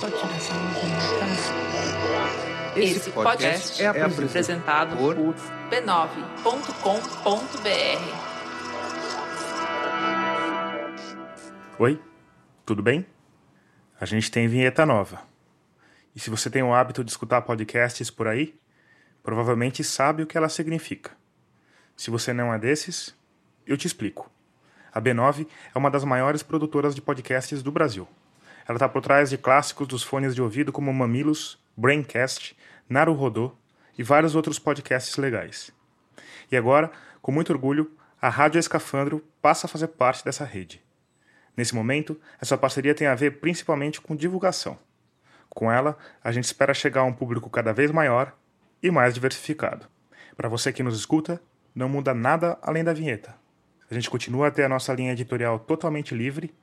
Continuação de Esse podcast é apresentado por b9.com.br. Oi, tudo bem? A gente tem vinheta nova. E se você tem o hábito de escutar podcasts por aí, provavelmente sabe o que ela significa. Se você não é desses, eu te explico. A B9 é uma das maiores produtoras de podcasts do Brasil. Ela está por trás de clássicos dos fones de ouvido como Mamilos, Braincast, Naruhodô e vários outros podcasts legais. E agora, com muito orgulho, a Rádio Escafandro passa a fazer parte dessa rede. Nesse momento, essa parceria tem a ver principalmente com divulgação. Com ela, a gente espera chegar a um público cada vez maior e mais diversificado. Para você que nos escuta, não muda nada além da vinheta. A gente continua a ter a nossa linha editorial totalmente livre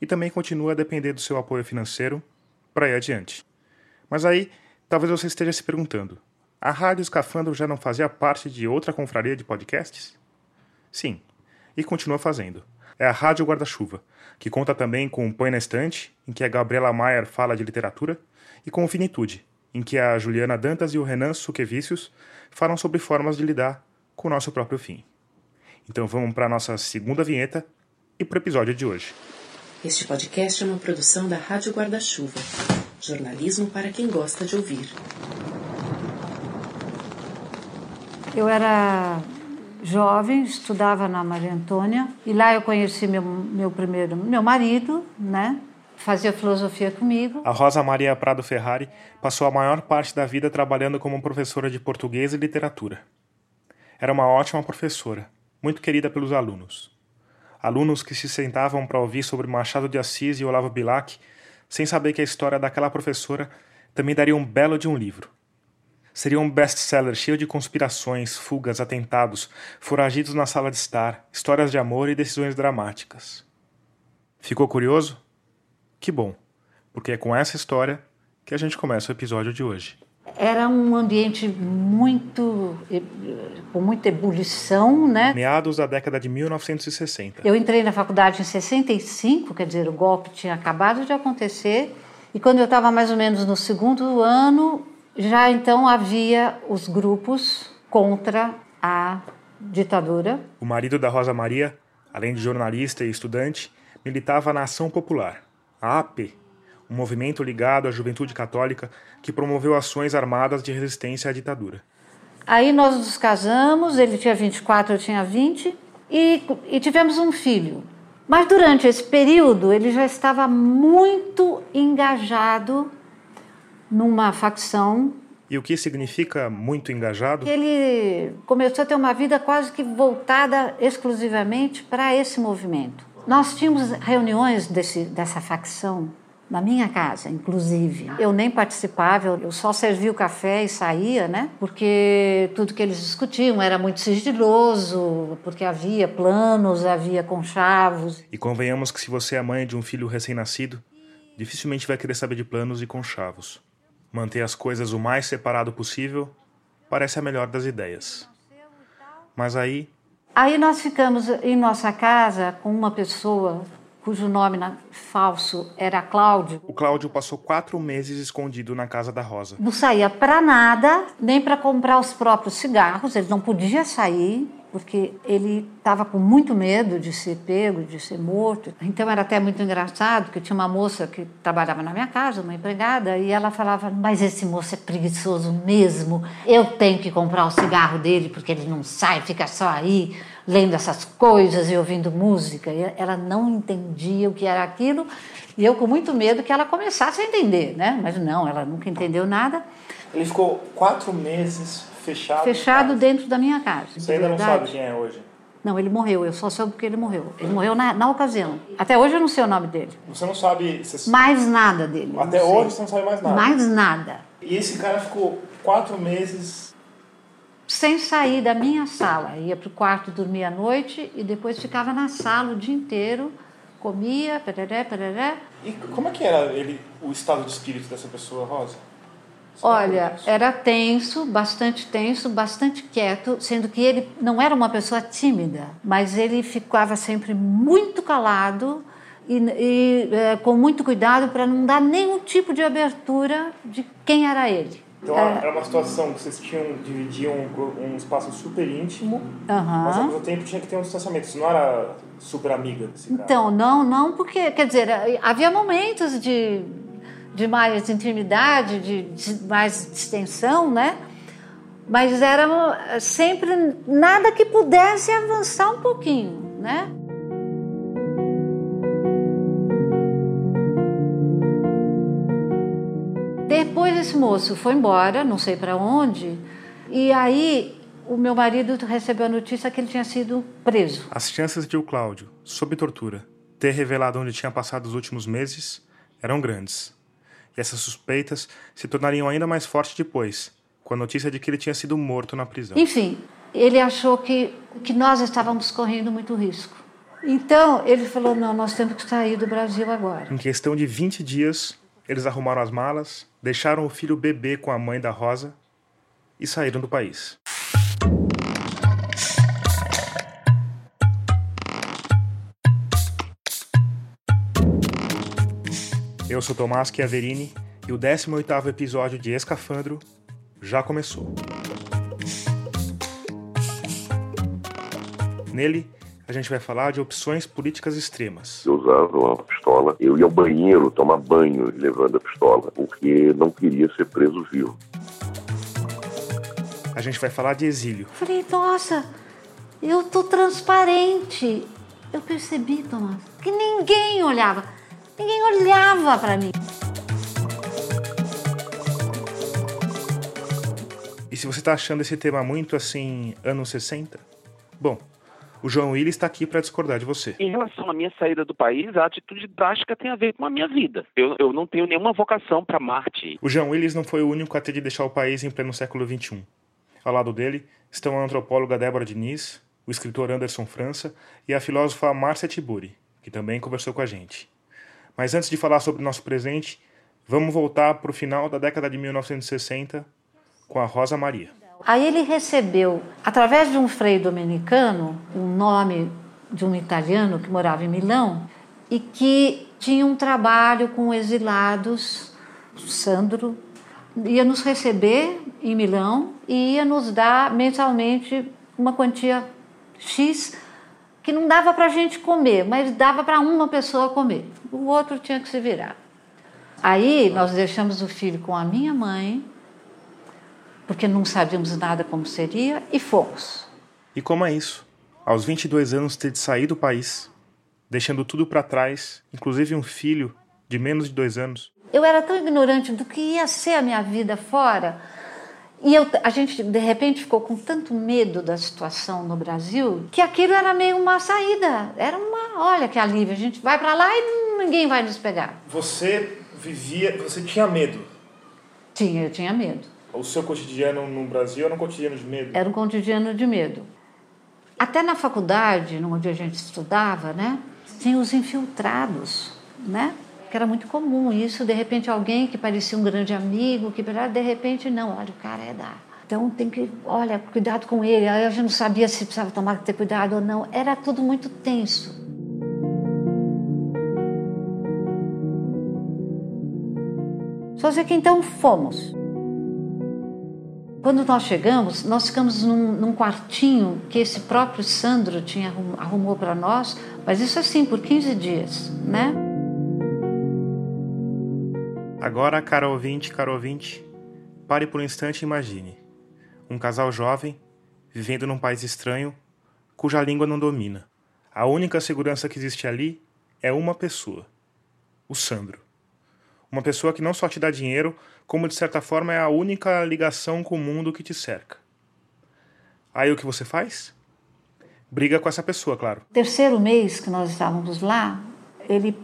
e também continua a depender do seu apoio financeiro para ir adiante. Mas aí, talvez você esteja se perguntando: a Rádio Escafandro já não fazia parte de outra confraria de podcasts? Sim, e continua fazendo. É a Rádio Guarda-Chuva, que conta também com o Põe na Estante, em que a Gabriela Maier fala de literatura, e com o Finitude, em que a Juliana Dantas e o Renan Suquevicius falam sobre formas de lidar com o nosso próprio fim. Então vamos para a nossa segunda vinheta e para o episódio de hoje. Este podcast é uma produção da Rádio Guarda-Chuva. Jornalismo para quem gosta de ouvir. Eu era jovem, estudava na Maria Antônia e lá eu conheci meu, meu primeiro, meu marido, né? Fazia filosofia comigo. A Rosa Maria Prado Ferrari passou a maior parte da vida trabalhando como professora de português e literatura. Era uma ótima professora, muito querida pelos alunos. Alunos que se sentavam para ouvir sobre Machado de Assis e Olavo Bilac, sem saber que a história daquela professora também daria um belo de um livro. Seria um best-seller cheio de conspirações, fugas, atentados, foragidos na sala de estar, histórias de amor e decisões dramáticas. Ficou curioso? Que bom, porque é com essa história que a gente começa o episódio de hoje. Era um ambiente muito com muita ebulição, né? Meados da década de 1960. Eu entrei na faculdade em 65, quer dizer, o golpe tinha acabado de acontecer, e quando eu estava mais ou menos no segundo ano, já então havia os grupos contra a ditadura. O marido da Rosa Maria, além de jornalista e estudante, militava na Ação Popular, a AP, um movimento ligado à juventude católica que promoveu ações armadas de resistência à ditadura. Aí nós nos casamos, ele tinha 24, eu tinha 20, e, e tivemos um filho. Mas durante esse período ele já estava muito engajado numa facção. E o que significa muito engajado? Ele começou a ter uma vida quase que voltada exclusivamente para esse movimento. Nós tínhamos reuniões desse, dessa facção na minha casa, inclusive. Eu nem participava, eu só servia o café e saía, né? Porque tudo que eles discutiam era muito sigiloso, porque havia planos, havia conchavos. E convenhamos que se você é mãe de um filho recém-nascido, dificilmente vai querer saber de planos e conchavos. Manter as coisas o mais separado possível parece a melhor das ideias. Mas aí. Aí nós ficamos em nossa casa com uma pessoa cujo nome falso era Cláudio. O Cláudio passou quatro meses escondido na casa da Rosa. Não saía para nada, nem para comprar os próprios cigarros, ele não podia sair, porque ele estava com muito medo de ser pego, de ser morto. Então era até muito engraçado que tinha uma moça que trabalhava na minha casa, uma empregada, e ela falava: Mas esse moço é preguiçoso mesmo, eu tenho que comprar o cigarro dele porque ele não sai, fica só aí lendo essas coisas e ouvindo música. E ela não entendia o que era aquilo e eu com muito medo que ela começasse a entender, né? Mas não, ela nunca entendeu nada. Ele ficou quatro meses fechado. Fechado dentro da minha casa. Você ainda não sabe quem é hoje? Não, ele morreu. Eu só soube que ele morreu. Ele morreu na, na ocasião. Até hoje eu não sei o nome dele. Você não sabe. Você... Mais nada dele. Até hoje você não sabe mais nada. Mais nada. E esse cara ficou quatro meses sem sair da minha sala. Ia para o quarto dormir à noite e depois ficava na sala o dia inteiro, comia, pereré, pereré. E como é que era ele, o estado de espírito dessa pessoa, Rosa? Você Olha, era tenso, bastante tenso, bastante quieto, sendo que ele não era uma pessoa tímida, mas ele ficava sempre muito calado e, e é, com muito cuidado para não dar nenhum tipo de abertura de quem era ele. Então é. era uma situação que vocês tinham, dividiam um, um espaço super íntimo, Uhum. mas ao mesmo tempo tinha que ter um distanciamento. Você não era super amiga desse cara. Então, não, não, porque, quer dizer, havia momentos de, de mais intimidade, de, de mais distensão, né? Mas era sempre nada que pudesse avançar um pouquinho, né? Depois esse moço foi embora, não sei para onde, e aí o meu marido recebeu a notícia que ele tinha sido preso. As chances de o Cláudio, sob tortura, ter revelado onde tinha passado os últimos meses eram grandes. E essas suspeitas se tornariam ainda mais fortes depois, com a notícia de que ele tinha sido morto na prisão. Enfim, ele achou que, que nós estávamos correndo muito risco. Então, ele falou: não, nós temos que sair do Brasil agora. Em questão de 20 dias, eles arrumaram as malas, deixaram o filho bebê com a mãe da Rosa e saíram do país. Eu sou Tomás Chiaverini e o 18º episódio de Escafandro já começou. Nele, a gente vai falar de opções políticas extremas. Eu usava uma pistola, eu ia ao banheiro tomar banho levando a pistola, porque não queria ser preso vivo. A gente vai falar de exílio. Falei, nossa, eu tô transparente. Eu percebi, Tomás, que ninguém olhava. Ninguém olhava para mim. E se você está achando esse tema muito assim, anos 60, bom, o João Willis está aqui para discordar de você. Em relação à minha saída do país, a atitude drástica tem a ver com a minha vida. Eu, eu não tenho nenhuma vocação para Marte. O João Willis não foi o único a ter de deixar o país em pleno século XXI. Ao lado dele estão a antropóloga Débora Diniz, o escritor Anderson França e a filósofa Márcia Tiburi, que também conversou com a gente. Mas antes de falar sobre o nosso presente, vamos voltar para o final da década de 1960 com a Rosa Maria. Aí ele recebeu, através de um frei dominicano, o um nome de um italiano que morava em Milão e que tinha um trabalho com exilados, Sandro, ia nos receber em Milão e ia nos dar mensalmente uma quantia X que não dava para a gente comer, mas dava para uma pessoa comer. O outro tinha que se virar. Aí nós deixamos o filho com a minha mãe, porque não sabíamos nada como seria, e fomos. E como é isso? Aos 22 anos ter de sair do país, deixando tudo para trás, inclusive um filho de menos de dois anos. Eu era tão ignorante do que ia ser a minha vida fora. E eu, a gente, de repente, ficou com tanto medo da situação no Brasil que aquilo era meio uma saída. Era uma, olha que alívio, a gente vai para lá e ninguém vai nos pegar. Você vivia, você tinha medo? Tinha, eu tinha medo. O seu cotidiano no Brasil era um cotidiano de medo? Era um cotidiano de medo. Até na faculdade, onde a gente estudava, né, tinha os infiltrados, né? Que era muito comum isso, de repente alguém que parecia um grande amigo, que de repente não, olha, o cara é da. Então tem que, olha, cuidado com ele. Aí a gente não sabia se precisava tomar ter cuidado ou não. Era tudo muito tenso. Só sei que então fomos. Quando nós chegamos, nós ficamos num, num quartinho que esse próprio Sandro tinha arrumou para nós, mas isso assim por 15 dias, né? Agora, cara ouvinte, cara ouvinte, pare por um instante e imagine. Um casal jovem, vivendo num país estranho, cuja língua não domina. A única segurança que existe ali é uma pessoa: o Sandro. Uma pessoa que não só te dá dinheiro, como de certa forma é a única ligação com o mundo que te cerca. Aí o que você faz? Briga com essa pessoa, claro. Terceiro mês que nós estávamos lá, ele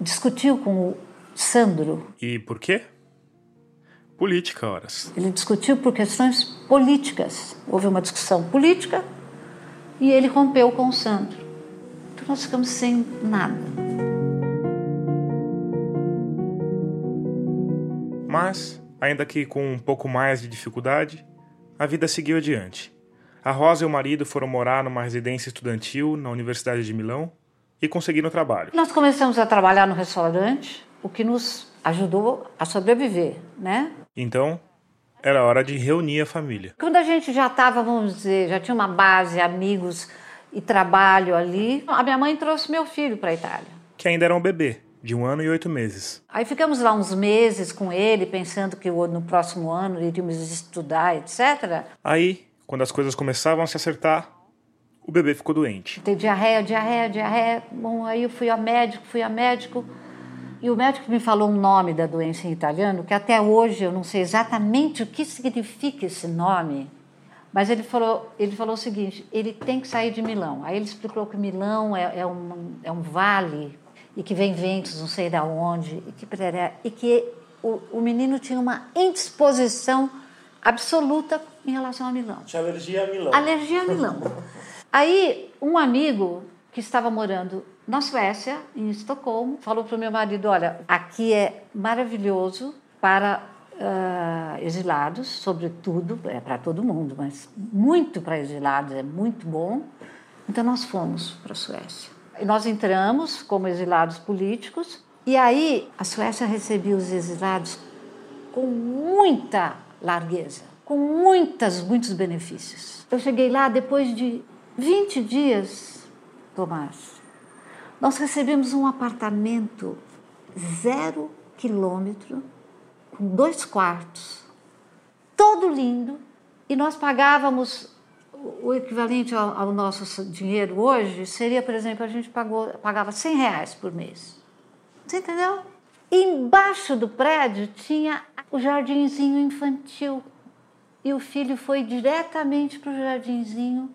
discutiu com o Sandro. E por quê? Política, horas. Ele discutiu por questões políticas. Houve uma discussão política e ele rompeu com o Sandro. Então nós ficamos sem nada. Mas, ainda que com um pouco mais de dificuldade, a vida seguiu adiante. A Rosa e o marido foram morar numa residência estudantil na Universidade de Milão, e conseguiram trabalho. Nós começamos a trabalhar no restaurante, o que nos ajudou a sobreviver, né? Então, era hora de reunir a família. Quando a gente já estava, vamos dizer, já tinha uma base, amigos e trabalho ali, a minha mãe trouxe meu filho para a Itália. Que ainda era um bebê, de um ano e oito meses. Aí ficamos lá uns meses com ele, pensando que no próximo ano iríamos estudar, etc. Aí, quando as coisas começavam a se acertar, o bebê ficou doente. Tem diarreia, diarreia, diarreia. Bom, aí eu fui a médico, fui a médico. E o médico me falou um nome da doença em italiano, que até hoje eu não sei exatamente o que significa esse nome. Mas ele falou, ele falou o seguinte: ele tem que sair de Milão. Aí ele explicou que Milão é, é, um, é um vale e que vem ventos, não sei da onde, e que, e que o, o menino tinha uma indisposição absoluta em relação a Milão. Tinha alergia a Milão. Alergia a Milão. Aí, um amigo que estava morando na Suécia, em Estocolmo, falou para o meu marido: Olha, aqui é maravilhoso para uh, exilados, sobretudo, é para todo mundo, mas muito para exilados, é muito bom. Então, nós fomos para a Suécia. Nós entramos como exilados políticos, e aí a Suécia recebia os exilados com muita largueza, com muitas, muitos benefícios. Eu cheguei lá depois de 20 dias, Tomás. Nós recebemos um apartamento zero quilômetro, com dois quartos, todo lindo, e nós pagávamos o equivalente ao, ao, nosso dinheiro hoje seria, por exemplo, a gente pagou, pagava 100 reais por mês. Você entendeu? Embaixo do prédio tinha o jardinzinho infantil. E o filho foi diretamente para o jardinzinho.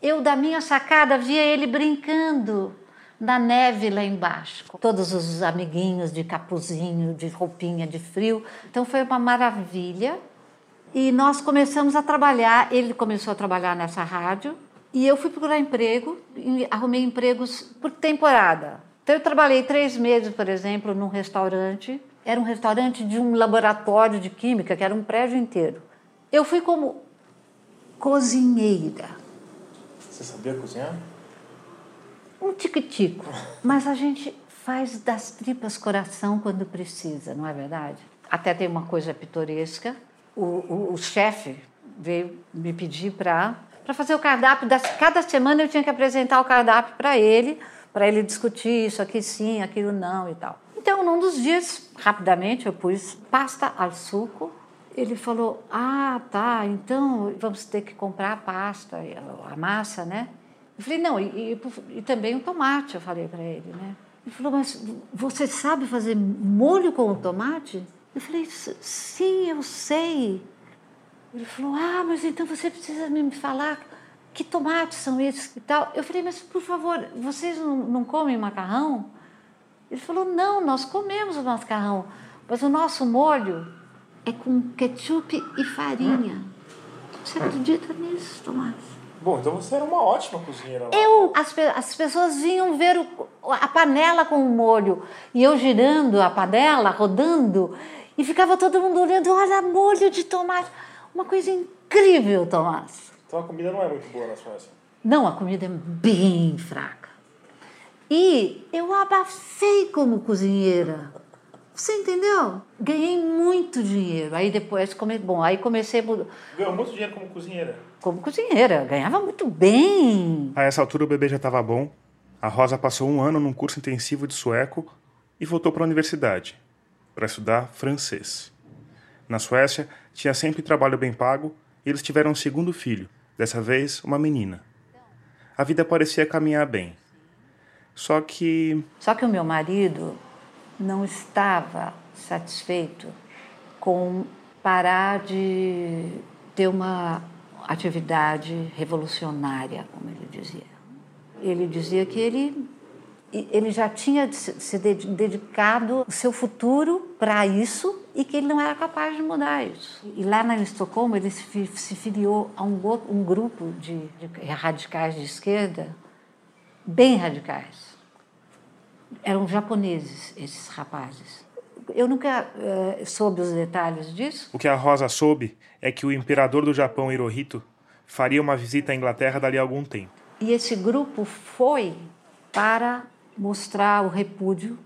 Eu, da minha sacada, via ele brincando na neve lá embaixo. Todos os amiguinhos de capuzinho, de roupinha de frio. Então foi uma maravilha. E nós começamos a trabalhar. Ele começou a trabalhar nessa rádio. E eu fui procurar emprego, arrumei empregos por temporada. Então, eu trabalhei três meses, por exemplo, num restaurante. Era um restaurante de um laboratório de química, que era um prédio inteiro. Eu fui como cozinheira. Você sabia cozinhar? Um tico-tico. Mas a gente faz das tripas coração quando precisa, não é verdade? Até tem uma coisa pitoresca o, o, o chefe veio me pedir para fazer o cardápio. Das, cada semana eu tinha que apresentar o cardápio para ele, para ele discutir isso aqui sim, aquilo não e tal. Então, num dos dias, rapidamente, eu pus pasta al suco. Ele falou: Ah, tá, então vamos ter que comprar a pasta, a massa, né? Eu falei: Não, e, e, e também o tomate, eu falei para ele, né? Ele falou: Mas você sabe fazer molho com o tomate? Eu falei, sim, eu sei. Ele falou, ah, mas então você precisa me falar que tomates são esses e tal. Eu falei, mas por favor, vocês não, não comem macarrão? Ele falou, não, nós comemos o macarrão, mas o nosso molho é com ketchup e farinha. Você acredita nisso, Tomás? Bom, então você era uma ótima cozinheira. Lá. Eu, as, as pessoas vinham ver o, a panela com o molho e eu girando a panela, rodando, e ficava todo mundo olhando, olha, molho de tomate. Uma coisa incrível, Tomás. Então a comida não é muito boa na Suécia? Não, a comida é bem fraca. E eu abafei como cozinheira. Você entendeu? Ganhei muito dinheiro. Aí depois, come... bom, aí comecei... Ganhou muito dinheiro como cozinheira? Como cozinheira, ganhava muito bem. A essa altura o bebê já estava bom. A Rosa passou um ano num curso intensivo de sueco e voltou para a universidade para estudar francês. Na Suécia, tinha sempre trabalho bem pago e eles tiveram um segundo filho, dessa vez uma menina. A vida parecia caminhar bem. Só que. Só que o meu marido não estava satisfeito com parar de ter uma atividade revolucionária, como ele dizia. Ele dizia que ele ele já tinha se dedicado o seu futuro para isso e que ele não era capaz de mudar isso. E lá na Estocolmo ele se, filiou a um, um grupo de, de radicais de esquerda, bem radicais. Eram japoneses esses rapazes. Eu nunca uh, soube os detalhes disso. O que a Rosa soube é que o imperador do Japão, Hirohito, faria uma visita à Inglaterra dali a algum tempo. E esse grupo foi para mostrar o repúdio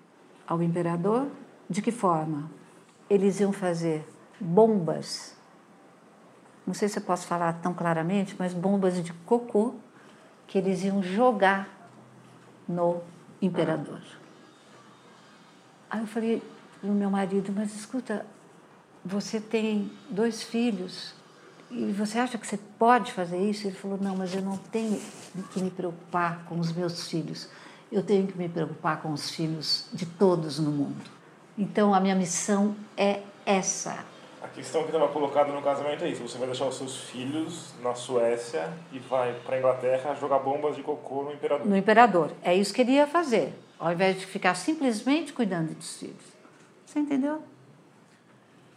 ao imperador. De que forma? Eles iam fazer bombas, não sei se eu posso falar tão claramente, mas bombas de cocô que eles iam jogar no imperador. Aí eu falei para o meu marido, mas escuta, você tem dois filhos e você acha que você pode fazer isso? Ele falou, não, mas eu não tenho que me preocupar com os meus filhos, eu tenho que me preocupar com os filhos de todos no mundo. Então a minha missão é essa. A questão que estava colocada no casamento é isso: você vai deixar os seus filhos na Suécia e vai para a Inglaterra jogar bombas de cocô no imperador. No imperador. É isso que ele ia fazer, ao invés de ficar simplesmente cuidando dos filhos. Você entendeu?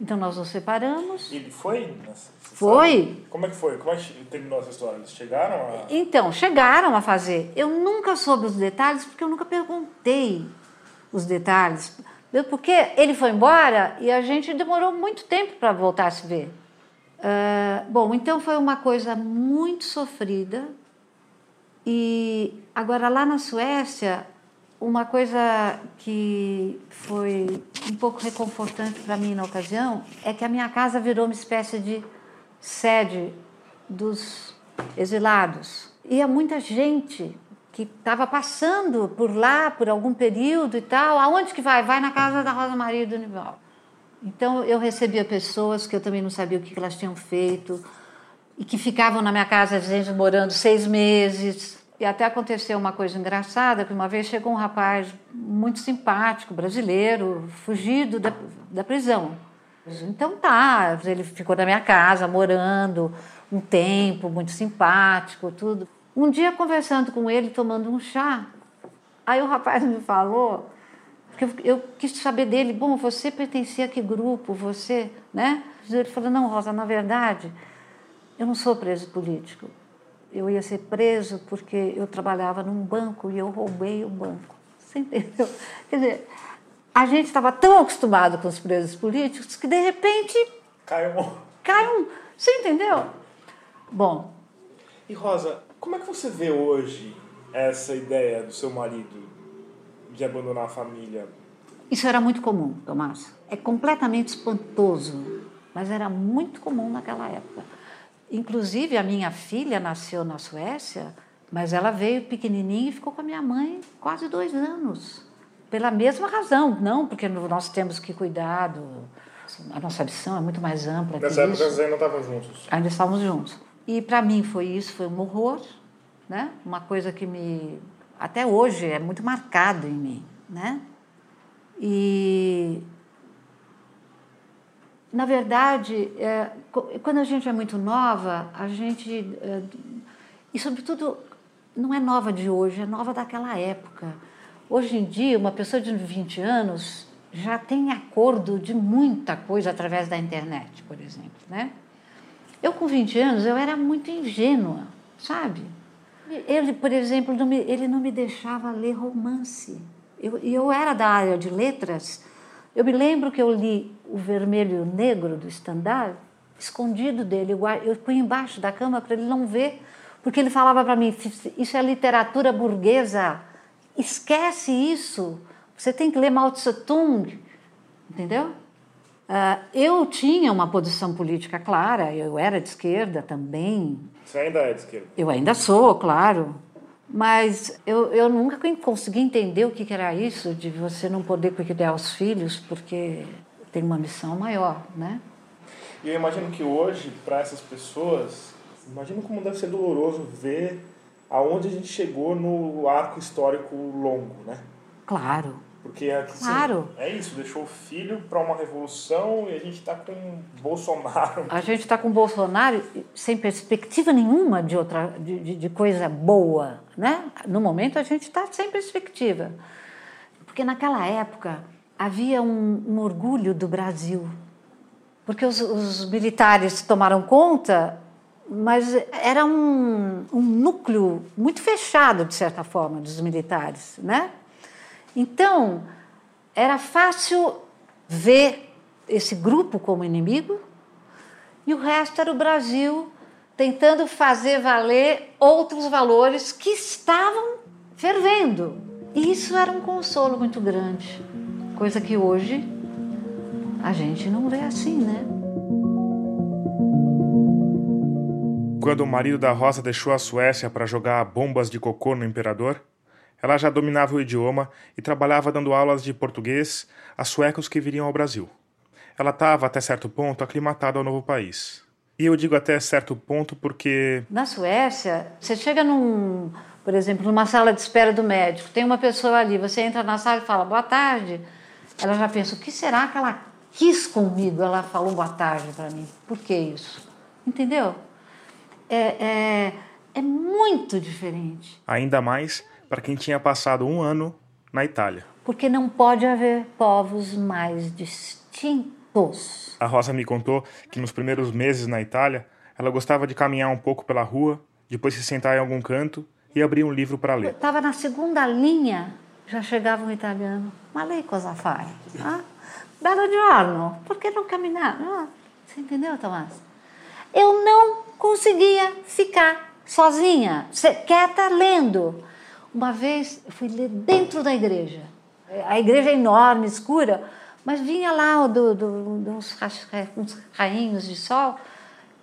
Então nós nos separamos. E ele foi? Foi. Sabe? Como é que foi? Como é que terminou essa história? Eles chegaram a. Então, chegaram a fazer. Eu nunca soube os detalhes porque eu nunca perguntei os detalhes. Porque ele foi embora e a gente demorou muito tempo para voltar a se ver. Uh, bom, então foi uma coisa muito sofrida. E agora lá na Suécia, uma coisa que foi um pouco reconfortante para mim na ocasião é que a minha casa virou uma espécie de sede dos exilados. Ia muita gente que estava passando por lá por algum período e tal. Aonde que vai? Vai na casa da Rosa Maria do Nival. Então eu recebia pessoas que eu também não sabia o que elas tinham feito e que ficavam na minha casa, às vezes, morando seis meses. E até aconteceu uma coisa engraçada, que uma vez chegou um rapaz muito simpático, brasileiro, fugido da, da prisão. Então tá, ele ficou na minha casa, morando um tempo, muito simpático, tudo. Um dia, conversando com ele, tomando um chá, aí o rapaz me falou, que eu, eu quis saber dele, bom, você pertencia a que grupo, você, né? Ele falou, não, Rosa, na verdade, eu não sou preso político. Eu ia ser preso porque eu trabalhava num banco e eu roubei o banco. Você entendeu? Quer dizer, a gente estava tão acostumado com os presos políticos que, de repente... Cai um. Cai um. Você entendeu? Bom... E, Rosa, como é que você vê hoje essa ideia do seu marido de abandonar a família? Isso era muito comum, Tomás. É completamente espantoso, mas era muito comum naquela época. Inclusive, a minha filha nasceu na Suécia, mas ela veio pequenininha e ficou com a minha mãe quase dois anos. Pela mesma razão, não porque nós temos que cuidar do... A nossa missão é muito mais ampla. Nessa época vocês ainda estavam juntos? Ainda estávamos juntos. E para mim foi isso, foi um horror, né? Uma coisa que me até hoje é muito marcado em mim, né? E na verdade, é, quando a gente é muito nova, a gente é, e sobretudo não é nova de hoje, é nova daquela época. Hoje em dia, uma pessoa de 20 anos já tem acordo de muita coisa através da internet, por exemplo, né? Eu, com 20 anos, eu era muito ingênua, sabe? Ele, por exemplo, não me, ele não me deixava ler romance. Eu, eu era da área de letras. Eu me lembro que eu li O Vermelho e o Negro, do Stendhal, escondido dele. Eu, punha embaixo da cama para ele não ver, porque ele falava para mim: Isso é literatura burguesa, esquece isso. Você tem que ler Mao Tse Tung, entendeu? Uh, eu tinha uma posição política clara, eu era de esquerda também. Você ainda é de esquerda? Eu ainda sou, claro. Mas eu, eu nunca consegui entender o que era isso de você não poder cuidar os filhos porque tem uma missão maior, né? E eu imagino que hoje, para essas pessoas, imagino como deve ser doloroso ver aonde a gente chegou no arco histórico longo, né? Claro. Porque é, claro. é isso, deixou o filho para uma revolução e a gente está com Bolsonaro. A gente está com Bolsonaro sem perspectiva nenhuma de outra de, de, de coisa boa, né? No momento a gente está sem perspectiva, porque naquela época havia um, um orgulho do Brasil, porque os, os, militares tomaram conta, mas era um, um núcleo muito fechado de certa forma dos militares, né? Então, era fácil ver esse grupo como inimigo e o resto era o Brasil tentando fazer valer outros valores que estavam fervendo. E isso era um consolo muito grande, coisa que hoje a gente não vê assim, né? Quando o marido da Rosa deixou a Suécia para jogar bombas de cocô no imperador, ela já dominava o idioma e trabalhava dando aulas de português a suecos que viriam ao Brasil. Ela estava, até certo ponto, aclimatada ao novo país. E eu digo até certo ponto porque. Na Suécia, você chega num, por exemplo, numa sala de espera do médico, tem uma pessoa ali, você entra na sala e fala boa tarde. Ela já pensa, o que será que ela quis comigo? Ela falou boa tarde para mim. Por que isso? Entendeu? É, é, é muito diferente. Ainda mais para quem tinha passado um ano na Itália. Porque não pode haver povos mais distintos. A Rosa me contou que nos primeiros meses na Itália, ela gostava de caminhar um pouco pela rua, depois se sentar em algum canto e abrir um livro para ler. Estava na segunda linha, já chegava um italiano. Ma lei cosa fai? Ah? Belo giorno, por que não caminhar? Ah, você entendeu, Tomás? Eu não conseguia ficar sozinha, quieta, lendo. Uma vez eu fui ler dentro da igreja. A igreja é enorme, escura, mas vinha lá do, do, dos uns rainhos de sol.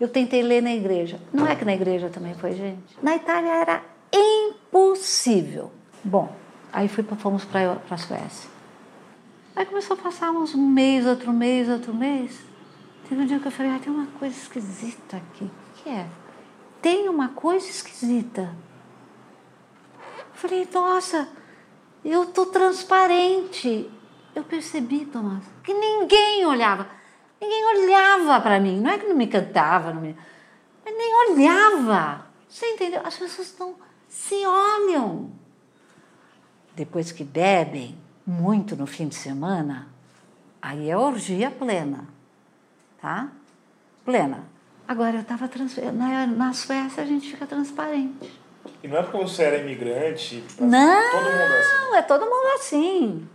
Eu tentei ler na igreja. Não é que na igreja também foi, gente? Na Itália era impossível. Bom, aí fui, fomos para a Suécia. Aí começou a passar uns um mês, outro mês, outro mês. Teve um dia que eu falei, ah, tem uma coisa esquisita aqui. O que é? Tem uma coisa esquisita. Falei, nossa, eu tô transparente. Eu percebi, Tomás, que ninguém olhava. Ninguém olhava para mim. Não é que não me cantava, não me... mas nem olhava. Você entendeu? As pessoas não se olham. Depois que bebem muito no fim de semana, aí é orgia plena, tá? Plena. Agora eu estava trans... na, na Suécia a gente fica transparente. E não é porque você era imigrante? Não, todo mundo é assim. é todo mundo assim.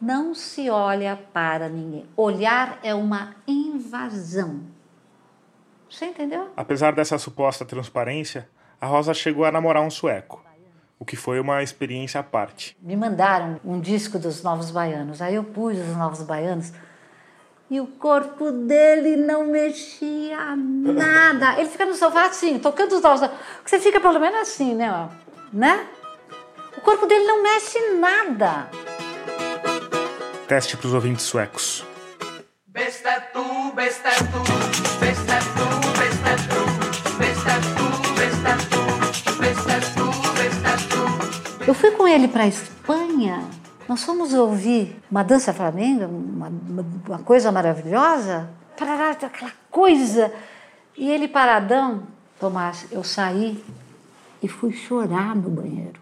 Não se olha para ninguém. Olhar é uma invasão. Você entendeu? Apesar dessa suposta transparência, a Rosa chegou a namorar um sueco, o que foi uma experiência à parte. Me mandaram um disco dos Novos Baianos. Aí eu pus os Novos Baianos e o corpo dele não mexia nada. Ele fica no sofá assim, tocando os Novos Você fica pelo menos assim, né? né? O corpo dele não mexe nada. Teste para os ouvintes suecos. Besta tu, besta tu, besta tu, besta tu, besta tu, besta tu, besta tu, besta tu. Eu fui com ele para a Espanha. Nós fomos ouvir uma dança flamenga, uma, uma coisa maravilhosa, parará, aquela coisa. E ele paradão, Tomás, eu saí e fui chorar no banheiro.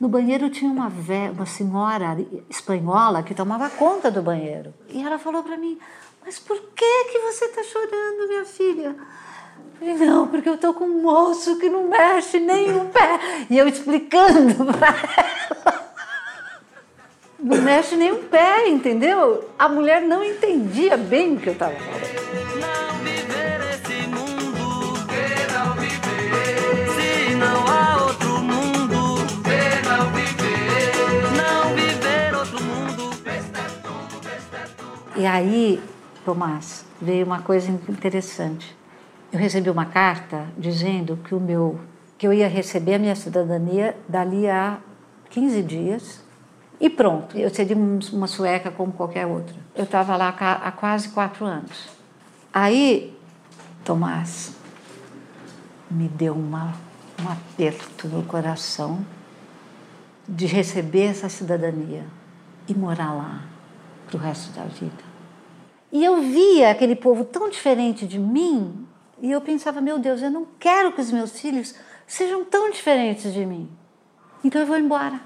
No banheiro tinha uma, vé, uma senhora espanhola que tomava conta do banheiro. E ela falou para mim: Mas por que, que você está chorando, minha filha? Eu falei: Não, porque eu estou com um moço que não mexe nem um pé. E eu explicando para ela. Não mexe nem um pé, entendeu? A mulher não entendia bem o que eu estava falando. E aí, Tomás, veio uma coisa interessante. Eu recebi uma carta dizendo que o meu que eu ia receber a minha cidadania dali a 15 dias e pronto, eu seria uma sueca como qualquer outra. Eu estava lá há quase quatro anos. Aí, Tomás, me deu uma, um aperto no coração de receber essa cidadania e morar lá para o resto da vida. E eu via aquele povo tão diferente de mim e eu pensava, meu Deus, eu não quero que os meus filhos sejam tão diferentes de mim. Então eu vou embora.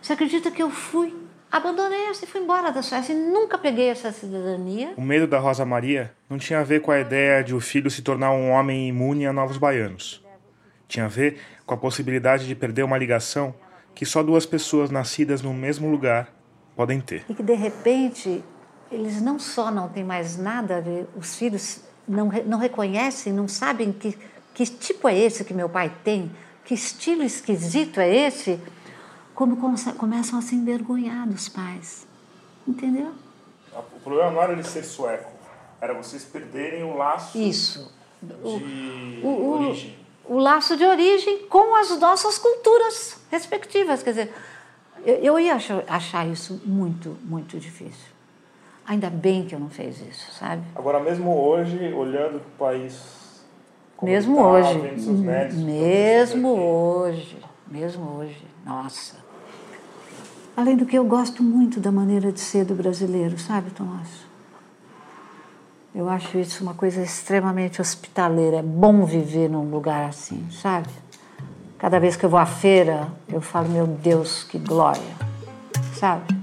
Você acredita que eu fui? Abandonei e fui embora da Suécia e nunca peguei essa cidadania. O medo da Rosa Maria não tinha a ver com a ideia de o filho se tornar um homem imune a novos baianos. Tinha a ver com a possibilidade de perder uma ligação que só duas pessoas nascidas no mesmo lugar podem ter. E que de repente eles não só não têm mais nada a ver, os filhos não, não reconhecem, não sabem que, que tipo é esse que meu pai tem, que estilo esquisito é esse, quando começam a se envergonhar dos pais. Entendeu? O problema não era ele ser sueco, era vocês perderem o laço Isso. de o, o, origem. O laço de origem com as nossas culturas respectivas. Quer dizer, eu, eu ia achar, achar isso muito, muito difícil. Ainda bem que eu não fiz isso, sabe? Agora, mesmo hoje, olhando para o país. como Mesmo tá, hoje. vendo seus netos, Mesmo hoje. Mesmo hoje. Nossa. Além do que eu gosto muito da maneira de ser do brasileiro, sabe, Tomás? Eu acho isso uma coisa extremamente hospitaleira. É bom viver num lugar assim, sabe? Cada vez que eu vou à feira, eu falo, meu Deus, que glória, sabe?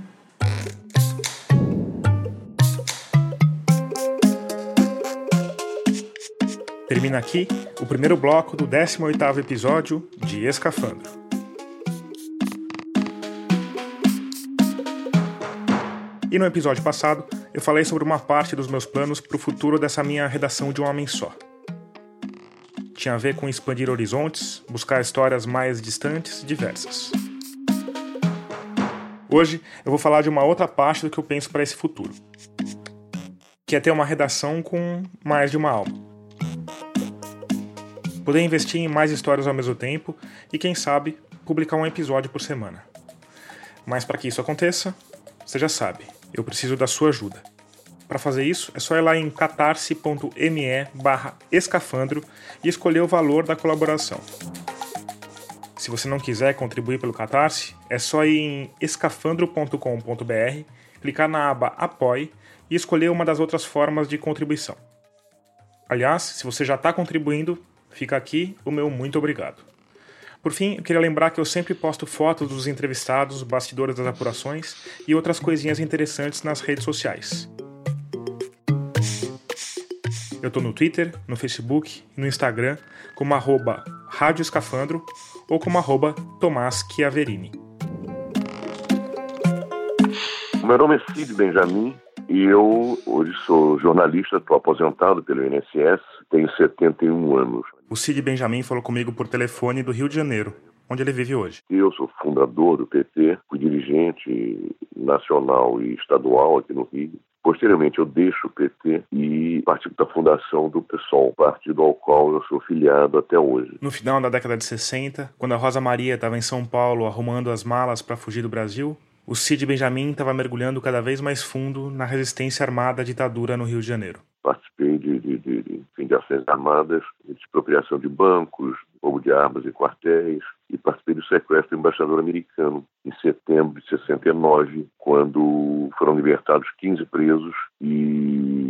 Termina aqui o primeiro bloco do 18º episódio de Escafandro. E no episódio passado, eu falei sobre uma parte dos meus planos para o futuro dessa minha redação de um homem só. Tinha a ver com expandir horizontes, buscar histórias mais distantes e diversas. Hoje eu vou falar de uma outra parte do que eu penso para esse futuro, que é ter uma redação com mais de uma alma poder investir em mais histórias ao mesmo tempo e, quem sabe, publicar um episódio por semana. Mas para que isso aconteça, você já sabe, eu preciso da sua ajuda. Para fazer isso, é só ir lá em catarse.me escafandro e escolher o valor da colaboração. Se você não quiser contribuir pelo Catarse, é só ir em escafandro.com.br, clicar na aba Apoie e escolher uma das outras formas de contribuição. Aliás, se você já está contribuindo, Fica aqui o meu muito obrigado. Por fim, eu queria lembrar que eu sempre posto fotos dos entrevistados, bastidores das apurações e outras coisinhas interessantes nas redes sociais. Eu tô no Twitter, no Facebook e no Instagram como arroba Rádio Escafandro ou como arroba Tomás Chiaverini. Meu nome é Cid Benjamin e eu hoje sou jornalista, estou aposentado pelo INSS, tenho 71 anos. O Cid Benjamin falou comigo por telefone do Rio de Janeiro, onde ele vive hoje. Eu sou fundador do PT, fui dirigente nacional e estadual aqui no Rio. Posteriormente, eu deixo o PT e participo da fundação do PSOL, partido ao qual eu sou filiado até hoje. No final da década de 60, quando a Rosa Maria estava em São Paulo arrumando as malas para fugir do Brasil, o Cid Benjamin estava mergulhando cada vez mais fundo na resistência armada à ditadura no Rio de Janeiro. Participei de, de, de, de, de ações armadas, de expropriação de bancos, roubo de armas em quartéis, e participei do sequestro do embaixador americano em setembro de 69, quando foram libertados 15 presos e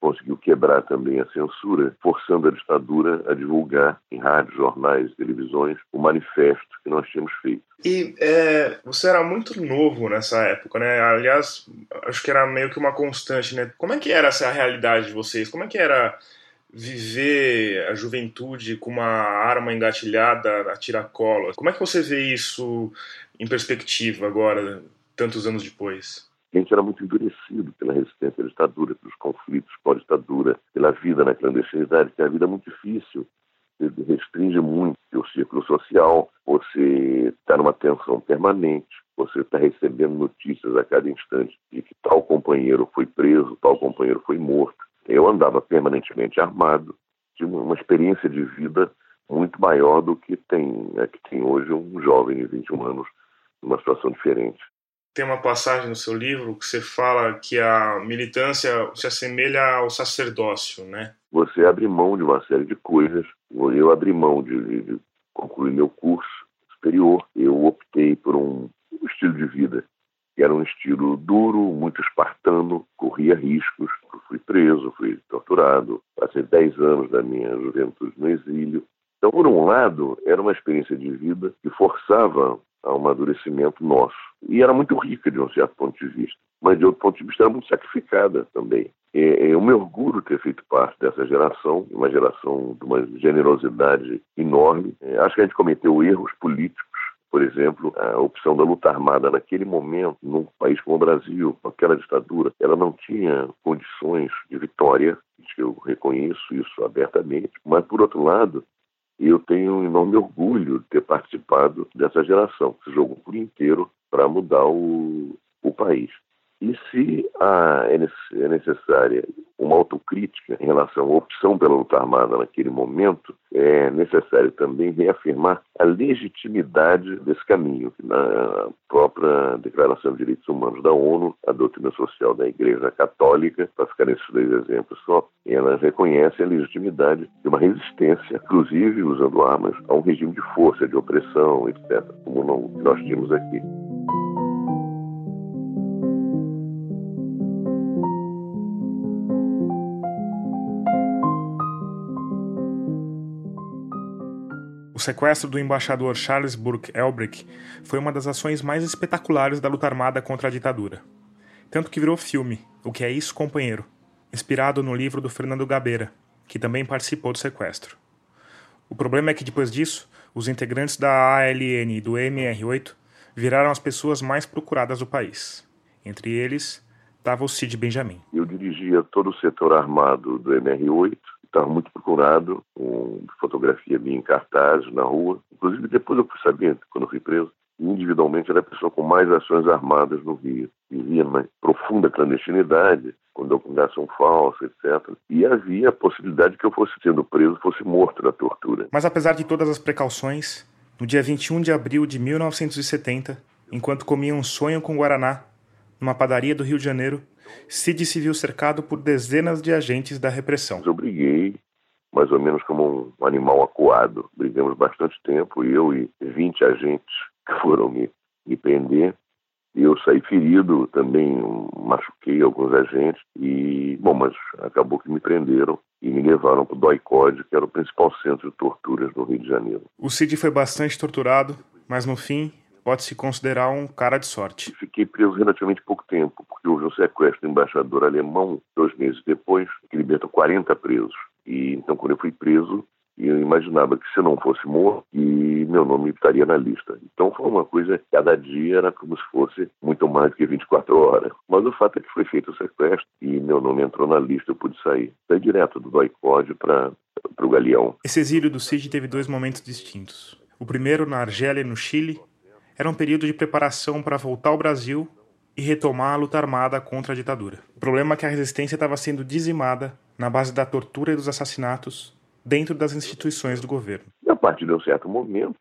conseguiu quebrar também a censura, forçando a ditadura a divulgar em rádios, jornais, televisões o manifesto que nós tínhamos feito. E é, você era muito novo nessa época, né? Aliás, acho que era meio que uma constante, né? Como é que era essa realidade de vocês? Como é que era viver a juventude com uma arma engatilhada a tiracolo? Como é que você vê isso em perspectiva agora, tantos anos depois? A gente era muito endurecido pela resistência à ditadura, pelos conflitos pós-ditadura, pela vida na clandestinidade, que é a vida é muito difícil, restringe muito o círculo social, você está numa tensão permanente, você está recebendo notícias a cada instante de que tal companheiro foi preso, tal companheiro foi morto. Eu andava permanentemente armado, tive uma experiência de vida muito maior do que tem, que tem hoje um jovem de 21 anos numa situação diferente tem uma passagem no seu livro que você fala que a militância se assemelha ao sacerdócio, né? Você abre mão de uma série de coisas. Eu abri mão de, de, de concluir meu curso superior. Eu optei por um, estilo de vida que era um estilo duro, muito espartano, corria riscos. fui preso, fui torturado, passei 10 anos da minha juventude no exílio. Então, por um lado, era uma experiência de vida que forçava ao amadurecimento nosso. E era muito rica de um certo ponto de vista, mas de outro ponto de vista era muito sacrificada também. É, eu me orgulho de ter feito parte dessa geração, uma geração de uma generosidade enorme. É, acho que a gente cometeu erros políticos por exemplo, a opção da luta armada naquele momento, num país como o Brasil, com aquela ditadura, ela não tinha condições de vitória, eu reconheço isso abertamente, mas, por outro lado, E eu tenho um enorme orgulho de ter participado dessa geração que se jogou por inteiro para mudar o, o país. E se ah, é necessária uma autocrítica em relação à opção pela luta armada naquele momento, é necessário também reafirmar a legitimidade desse caminho, que na própria Declaração de Direitos Humanos da ONU, a doutrina social da Igreja Católica, para ficar nesses dois exemplos só, ela reconhece a legitimidade de uma resistência, inclusive usando armas, a um regime de força, de opressão, etc., como nós tínhamos aqui. O sequestro do embaixador Charles Burke Elbrick foi uma das ações mais espetaculares da luta armada contra a ditadura. Tanto que virou filme, O que é isso, companheiro? Inspirado no livro do Fernando Gabeira, que também participou do sequestro. O problema é que depois disso, os integrantes da ALN e do MR8 viraram as pessoas mais procuradas do país. Entre eles, estava o Cid Benjamin. Eu dirigia todo o setor armado do MR8 estava muito procurado, com fotografia minha em cartaz na rua. Inclusive, depois eu fui saber, quando eu fui preso, individualmente era a pessoa com mais ações armadas no Rio. Vivia numa profunda clandestinidade, com documentação falsa, etc. E havia a possibilidade que eu fosse sendo preso, fosse morto na tortura. Mas apesar de todas as precauções, no dia 21 de abril de 1970, enquanto comia um sonho com Guaraná, numa padaria do Rio de Janeiro, Cid se viu cercado por dezenas de agentes da repressão. Eu briguei, mais ou menos como um animal acuado. Brigamos bastante tempo, eu e 20 agentes que foram me, me prender. Eu saí ferido, também machuquei alguns agentes. E, bom, mas acabou que me prenderam e me levaram para o DOI-CODE, que era o principal centro de torturas no Rio de Janeiro. O Cid foi bastante torturado, mas no fim pode-se considerar um cara de sorte. Fiquei preso relativamente pouco tempo, porque houve um sequestro do embaixador alemão dois meses depois, que libertou 40 presos. E então, quando eu fui preso, eu imaginava que se não fosse morto, e meu nome estaria na lista. Então foi uma coisa, cada dia era como se fosse muito mais do que 24 horas. Mas o fato é que foi feito o sequestro e meu nome entrou na lista, eu pude sair. Saí direto do Doicode para o Galeão. Esse exílio do CID teve dois momentos distintos. O primeiro na Argélia, no Chile, era um período de preparação para voltar ao Brasil e retomar a luta armada contra a ditadura. O problema é que a resistência estava sendo dizimada na base da tortura e dos assassinatos dentro das instituições do governo. A partir de um certo momento,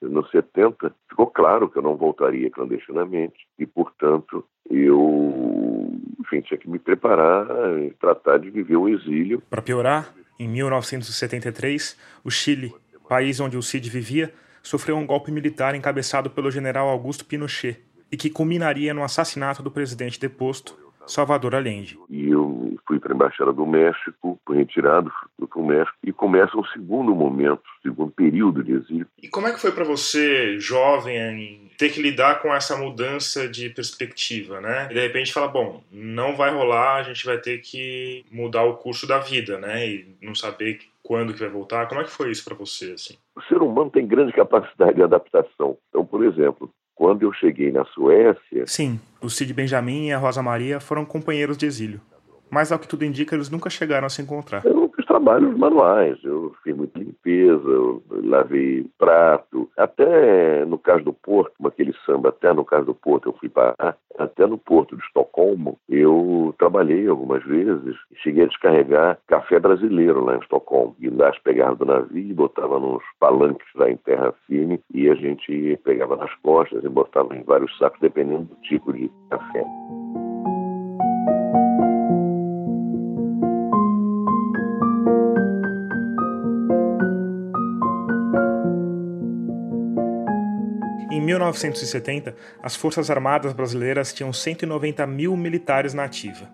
nos 70, ficou claro que eu não voltaria clandestinamente e, portanto, eu enfim, tinha que me preparar e tratar de viver o exílio. Para piorar, em 1973, o Chile, país onde o Cid vivia, sofreu um golpe militar encabeçado pelo general Augusto Pinochet e que culminaria no assassinato do presidente deposto, Salvador Allende. E eu fui para a Embaixada do México, fui retirado para o México e começa um segundo momento, segundo período de exílio. E como é que foi para você, jovem, ter que lidar com essa mudança de perspectiva, né? E de repente fala, bom, não vai rolar, a gente vai ter que mudar o curso da vida, né? E não saber quando que vai voltar. Como é que foi isso para você, assim? O ser humano tem grande capacidade de adaptação. Então, por exemplo, quando eu cheguei na Suécia. Sim, o Cid Benjamin e a Rosa Maria foram companheiros de exílio. Mas, ao que tudo indica, eles nunca chegaram a se encontrar. Eu fiz trabalhos manuais, eu fiz muita limpeza, eu lavei prato. Até no caso do Porto, aquele samba, até no caso do Porto eu fui parar, até no Porto de Estocolmo, eu trabalhei algumas vezes. Cheguei a descarregar café brasileiro lá em Estocolmo. E lá pegava do navio e botava nos palanques lá em terra firme e a gente pegava nas costas e botava em vários sacos, dependendo do tipo de café. 1970, as Forças Armadas Brasileiras tinham 190 mil militares na ativa.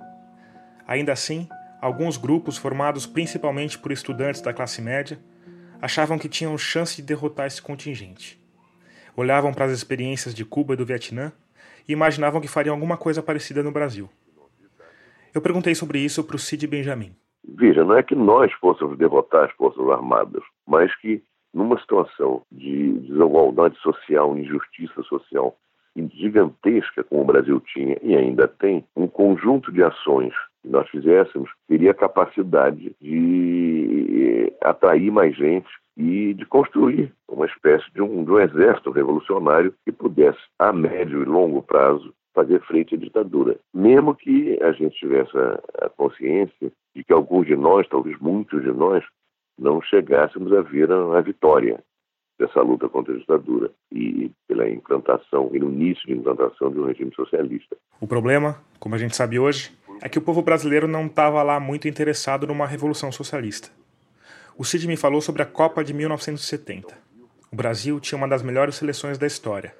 Ainda assim, alguns grupos, formados principalmente por estudantes da classe média, achavam que tinham chance de derrotar esse contingente. Olhavam para as experiências de Cuba e do Vietnã e imaginavam que fariam alguma coisa parecida no Brasil. Eu perguntei sobre isso para o Cid Benjamin. Veja, não é que nós fôssemos derrotar as Forças Armadas, mas que numa situação de desigualdade social, injustiça social gigantesca como o Brasil tinha e ainda tem, um conjunto de ações que nós fizéssemos teria a capacidade de atrair mais gente e de construir uma espécie de um, de um exército revolucionário que pudesse, a médio e longo prazo, fazer frente à ditadura. Mesmo que a gente tivesse a consciência de que alguns de nós, talvez muitos de nós, não chegássemos a ver a, vitória dessa luta contra a ditadura e pela implantação no início de implantação de um regime socialista. O problema, como a gente sabe hoje, é que o povo brasileiro não estava lá muito interessado numa revolução socialista. O Cid me falou sobre a Copa de 1970. O Brasil tinha uma das melhores seleções da história.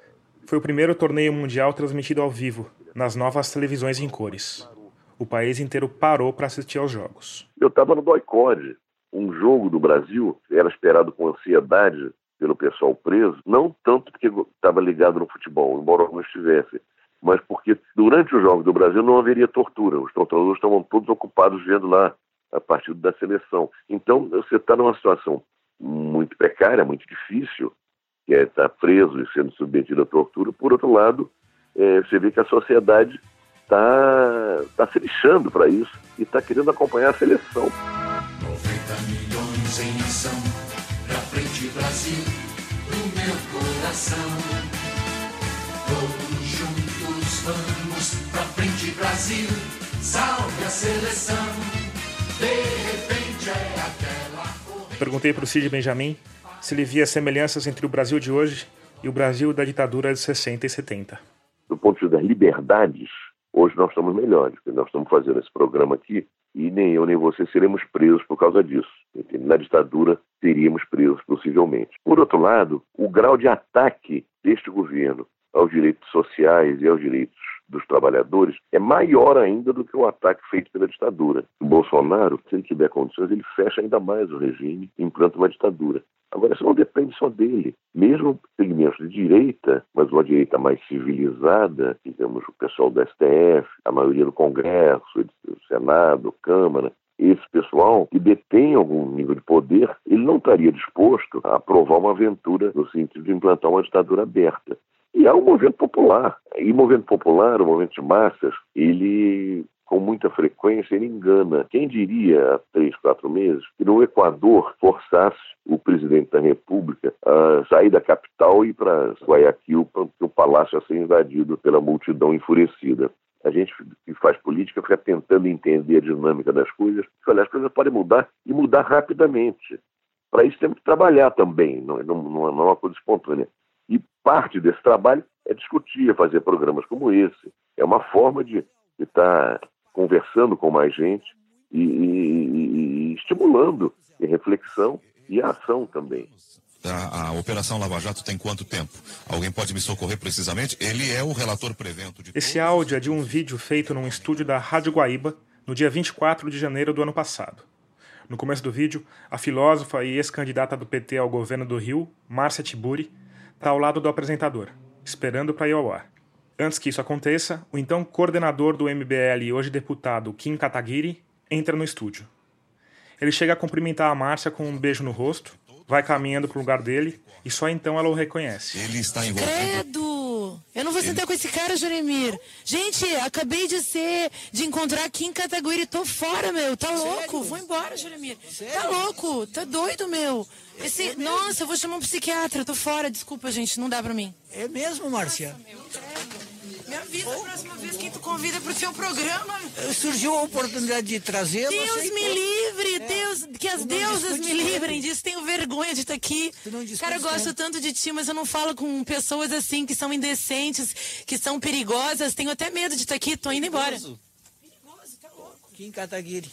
Foi o primeiro torneio mundial transmitido ao vivo, nas novas televisões em cores. O país inteiro parou para assistir aos jogos. Eu estava no boicote. Um jogo do Brasil era esperado com ansiedade pelo pessoal preso, não tanto porque estava ligado no futebol, embora não estivesse, mas porque durante os Jogos do Brasil não haveria tortura. Os torturadores estavam todos ocupados vendo lá a partir da seleção. Então, você está numa situação muito precária, muito difícil, que é estar preso e sendo submetido à tortura. Por outro lado, é, você vê que a sociedade está tá se lixando para isso e está querendo acompanhar a seleção. 90 milhões em ação frente, Brasil, do meu coração. Todos juntos vamos pra frente, Brasil, salve a seleção. De repente é aquela. Perguntei para o Cid Benjamin se ele via semelhanças entre o Brasil de hoje e o Brasil da ditadura de 60 e 70. Do ponto de vista das liberdades, hoje nós estamos melhores, porque nós estamos fazendo esse programa aqui e nem eu nem você seremos presos por causa disso. Na ditadura teríamos presos possivelmente. Por outro lado, o grau de ataque deste governo aos direitos sociais e aos direitos dos trabalhadores é maior ainda do que o ataque feito pela ditadura. O Bolsonaro, se ele tiver condições, ele fecha ainda mais o regime e implanta uma ditadura. Agora, isso não depende só dele. Mesmo segmentos de direita, mas uma direita mais civilizada, digamos, o pessoal do STF, a maioria do Congresso, do Senado, Câmara, esse pessoal que detém algum nível de poder, ele não estaria disposto a aprovar uma aventura no sentido de implantar uma ditadura aberta. E há um movimento popular. E o movimento popular, o movimento de massas, ele com muita frequência ele engana. Quem diria há três, quatro meses que no Equador forçasse o presidente da República a sair da capital e ir para Guayaquil, para que o palácio ia ser invadido pela multidão enfurecida. A gente que faz política fica tentando entender a dinâmica das coisas. Olha, as coisas podem mudar e mudar rapidamente. Para isso temos que trabalhar também, não, não, não é uma coisa espontânea. E parte desse trabalho é discutir, é fazer programas como esse. É uma forma de estar tá conversando com mais gente e, e, e estimulando a reflexão e a ação também. A, a, Operação Lava Jato tem quanto tempo? Alguém pode me socorrer precisamente? Ele é o relator prevento de. Esse áudio é de um vídeo feito num estúdio da Rádio Guaíba no dia 24 de janeiro do ano passado. No começo do vídeo, a filósofa e ex-candidata do PT ao governo do Rio, Márcia Tiburi, está ao lado do apresentador, esperando para ir ao ar. Antes que isso aconteça, o então coordenador do MBL e hoje deputado Kim Kataguiri entra no estúdio. Ele chega a cumprimentar a Márcia com um beijo no rosto, vai caminhando para o lugar dele e só então ela o reconhece. Ele está envolvido. Credo! Eu não vou sentar com esse cara, Jeremir. Gente, acabei de ser, de encontrar aqui em Cataguiri. Tô fora, meu. Tá Sério? louco? Vou embora, Jeremir. Sério? Tá louco? Tá doido, meu. Esse... É Nossa, eu vou chamar um psiquiatra. Tô fora. Desculpa, gente. Não dá pra mim. É mesmo, Márcia? Nossa, meu, me avisa a próxima vez quem tu convida pro teu programa. Surgiu a oportunidade de trazê-lo. Deus me livre, é. Deus, que as deusas me livrem disso. Tenho vergonha de estar aqui. Cara, eu gosto tanto de ti, mas eu não falo com pessoas assim que são indecentes, que são perigosas. Tenho até medo de estar aqui. Tô indo embora. Perigoso, tá louco. Kim Kataguiri.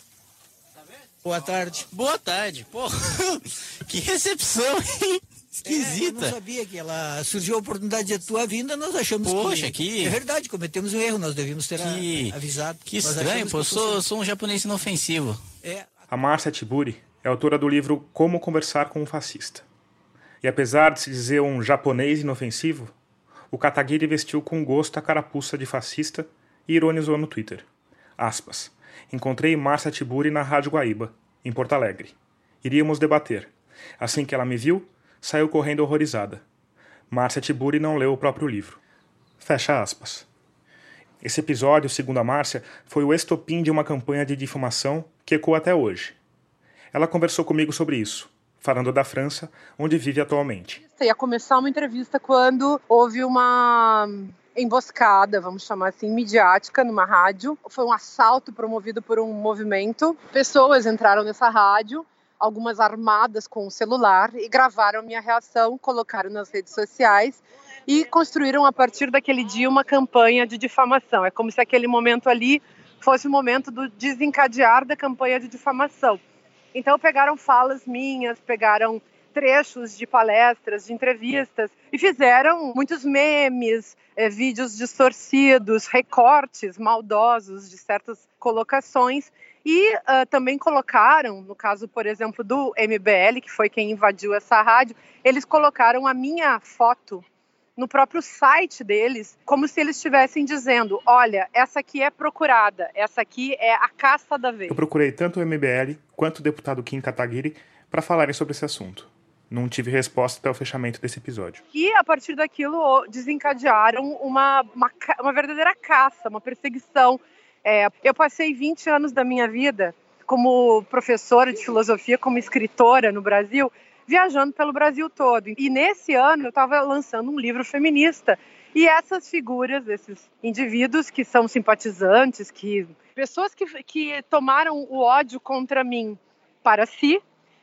Boa tarde. Boa tarde. Porra, que recepção, hein? Esquisita. É, eu não sabia que ela surgiu a oportunidade de tua vinda, nós achamos Poxa, que, que... É verdade, cometemos um erro, nós devíamos ter que... avisado. Que estranho, pô, sou, sou um japonês inofensivo. É. A Márcia Tiburi é autora do livro Como Conversar com um Fascista. E apesar de se dizer um japonês inofensivo, o Kataguiri vestiu com gosto a carapuça de fascista e ironizou no Twitter. Aspas. Encontrei Márcia Tiburi na Rádio Guaíba, em Porto Alegre. Iríamos debater. Assim que ela me viu, saiu correndo horrorizada. Márcia Tiburi não leu o próprio livro. Fecha aspas. Esse episódio, segundo a Márcia, foi o estopim de uma campanha de difamação que ecoa até hoje. Ela conversou comigo sobre isso, falando da França, onde vive atualmente. Ia começar uma entrevista quando houve uma emboscada, vamos chamar assim, midiática numa rádio. Foi um assalto promovido por um movimento. Pessoas entraram nessa rádio, algumas armadas com o celular, e gravaram minha reação, colocaram nas redes sociais e construíram a partir daquele dia uma campanha de difamação. É como se aquele momento ali fosse o momento do desencadear da campanha de difamação. Então pegaram falas minhas, pegaram trechos de palestras, de entrevistas e fizeram muitos memes, é, vídeos distorcidos, recortes maldosos de certas colocações e uh, também colocaram, no caso, por exemplo, do MBL, que foi quem invadiu essa rádio, eles colocaram a minha foto no próprio site deles, como se eles estivessem dizendo: olha, essa aqui é procurada, essa aqui é a caça da vez. Eu procurei tanto o MBL quanto o deputado Kim Kataguiri para falarem sobre esse assunto. Não tive resposta até o fechamento desse episódio. E a partir daquilo desencadearam uma, uma, uma verdadeira caça, uma perseguição. É, eu passei 20 anos da minha vida como professora de filosofia, como escritora no Brasil, viajando pelo Brasil todo. E nesse ano eu estava lançando um livro feminista. E essas figuras, esses indivíduos que são simpatizantes, que pessoas que, que tomaram o ódio contra mim para si,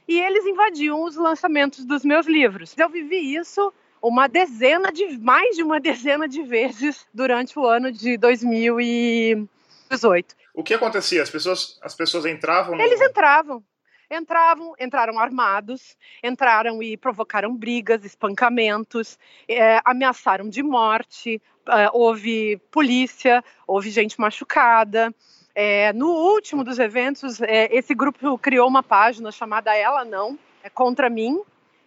e eles invadiam os lançamentos dos meus livros. Eu vivi isso uma dezena de mais de uma dezena de vezes durante o ano de 2018. O que acontecia? As pessoas as pessoas entravam no... Eles entravam. Entravam, entraram armados, entraram e provocaram brigas, espancamentos, é, ameaçaram de morte, é, houve polícia, houve gente machucada. É, no último dos eventos, é, esse grupo criou uma página chamada Ela Não, é contra mim,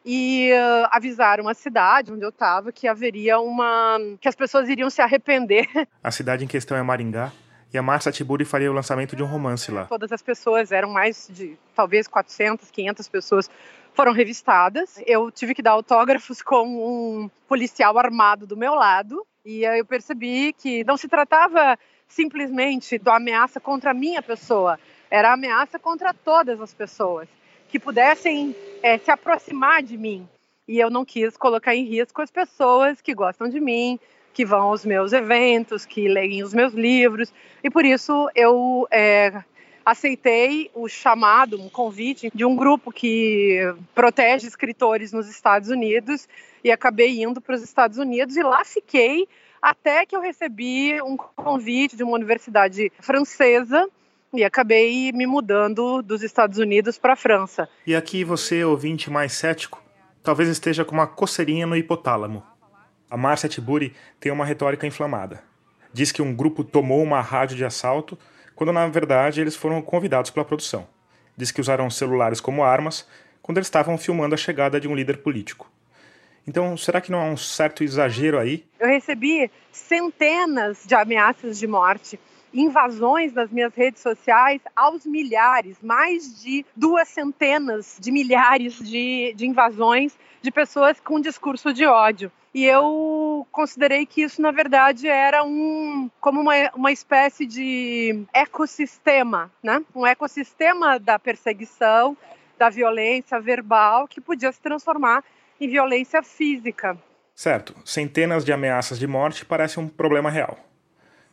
e uh, avisaram a cidade onde eu estava que haveria uma. que as pessoas iriam se arrepender. A cidade em questão é Maringá. E a Márcia Tiburi faria o lançamento de um romance lá. Todas as pessoas, eram mais de talvez 400, 500 pessoas, foram revistadas. Eu tive que dar autógrafos com um policial armado do meu lado. E eu percebi que não se tratava simplesmente da ameaça contra a minha pessoa, era ameaça contra todas as pessoas que pudessem é, se aproximar de mim. E eu não quis colocar em risco as pessoas que gostam de mim, que vão aos meus eventos, que leem os meus livros. E por isso eu é, aceitei o chamado, um convite de um grupo que protege escritores nos Estados Unidos e acabei indo para os Estados Unidos e lá fiquei até que eu recebi um convite de uma universidade francesa e acabei me mudando dos Estados Unidos para a França. E aqui você, ouvinte mais cético, talvez esteja com uma coceirinha no hipotálamo. A Márcia Tiburi tem uma retórica inflamada. Diz que um grupo tomou uma rádio de assalto, quando na verdade eles foram convidados pela produção. Diz que usaram celulares como armas quando eles estavam filmando a chegada de um líder político. Então, será que não há um certo exagero aí? Eu recebi centenas de ameaças de morte, invasões nas minhas redes sociais aos milhares, mais de duas centenas de milhares de, de invasões de pessoas com discurso de ódio. E eu considerei que isso, na verdade, era um como uma, uma espécie de ecossistema, né? Um ecossistema da perseguição, da violência verbal que podia se transformar em violência física. Certo, centenas de ameaças de morte parece um problema real.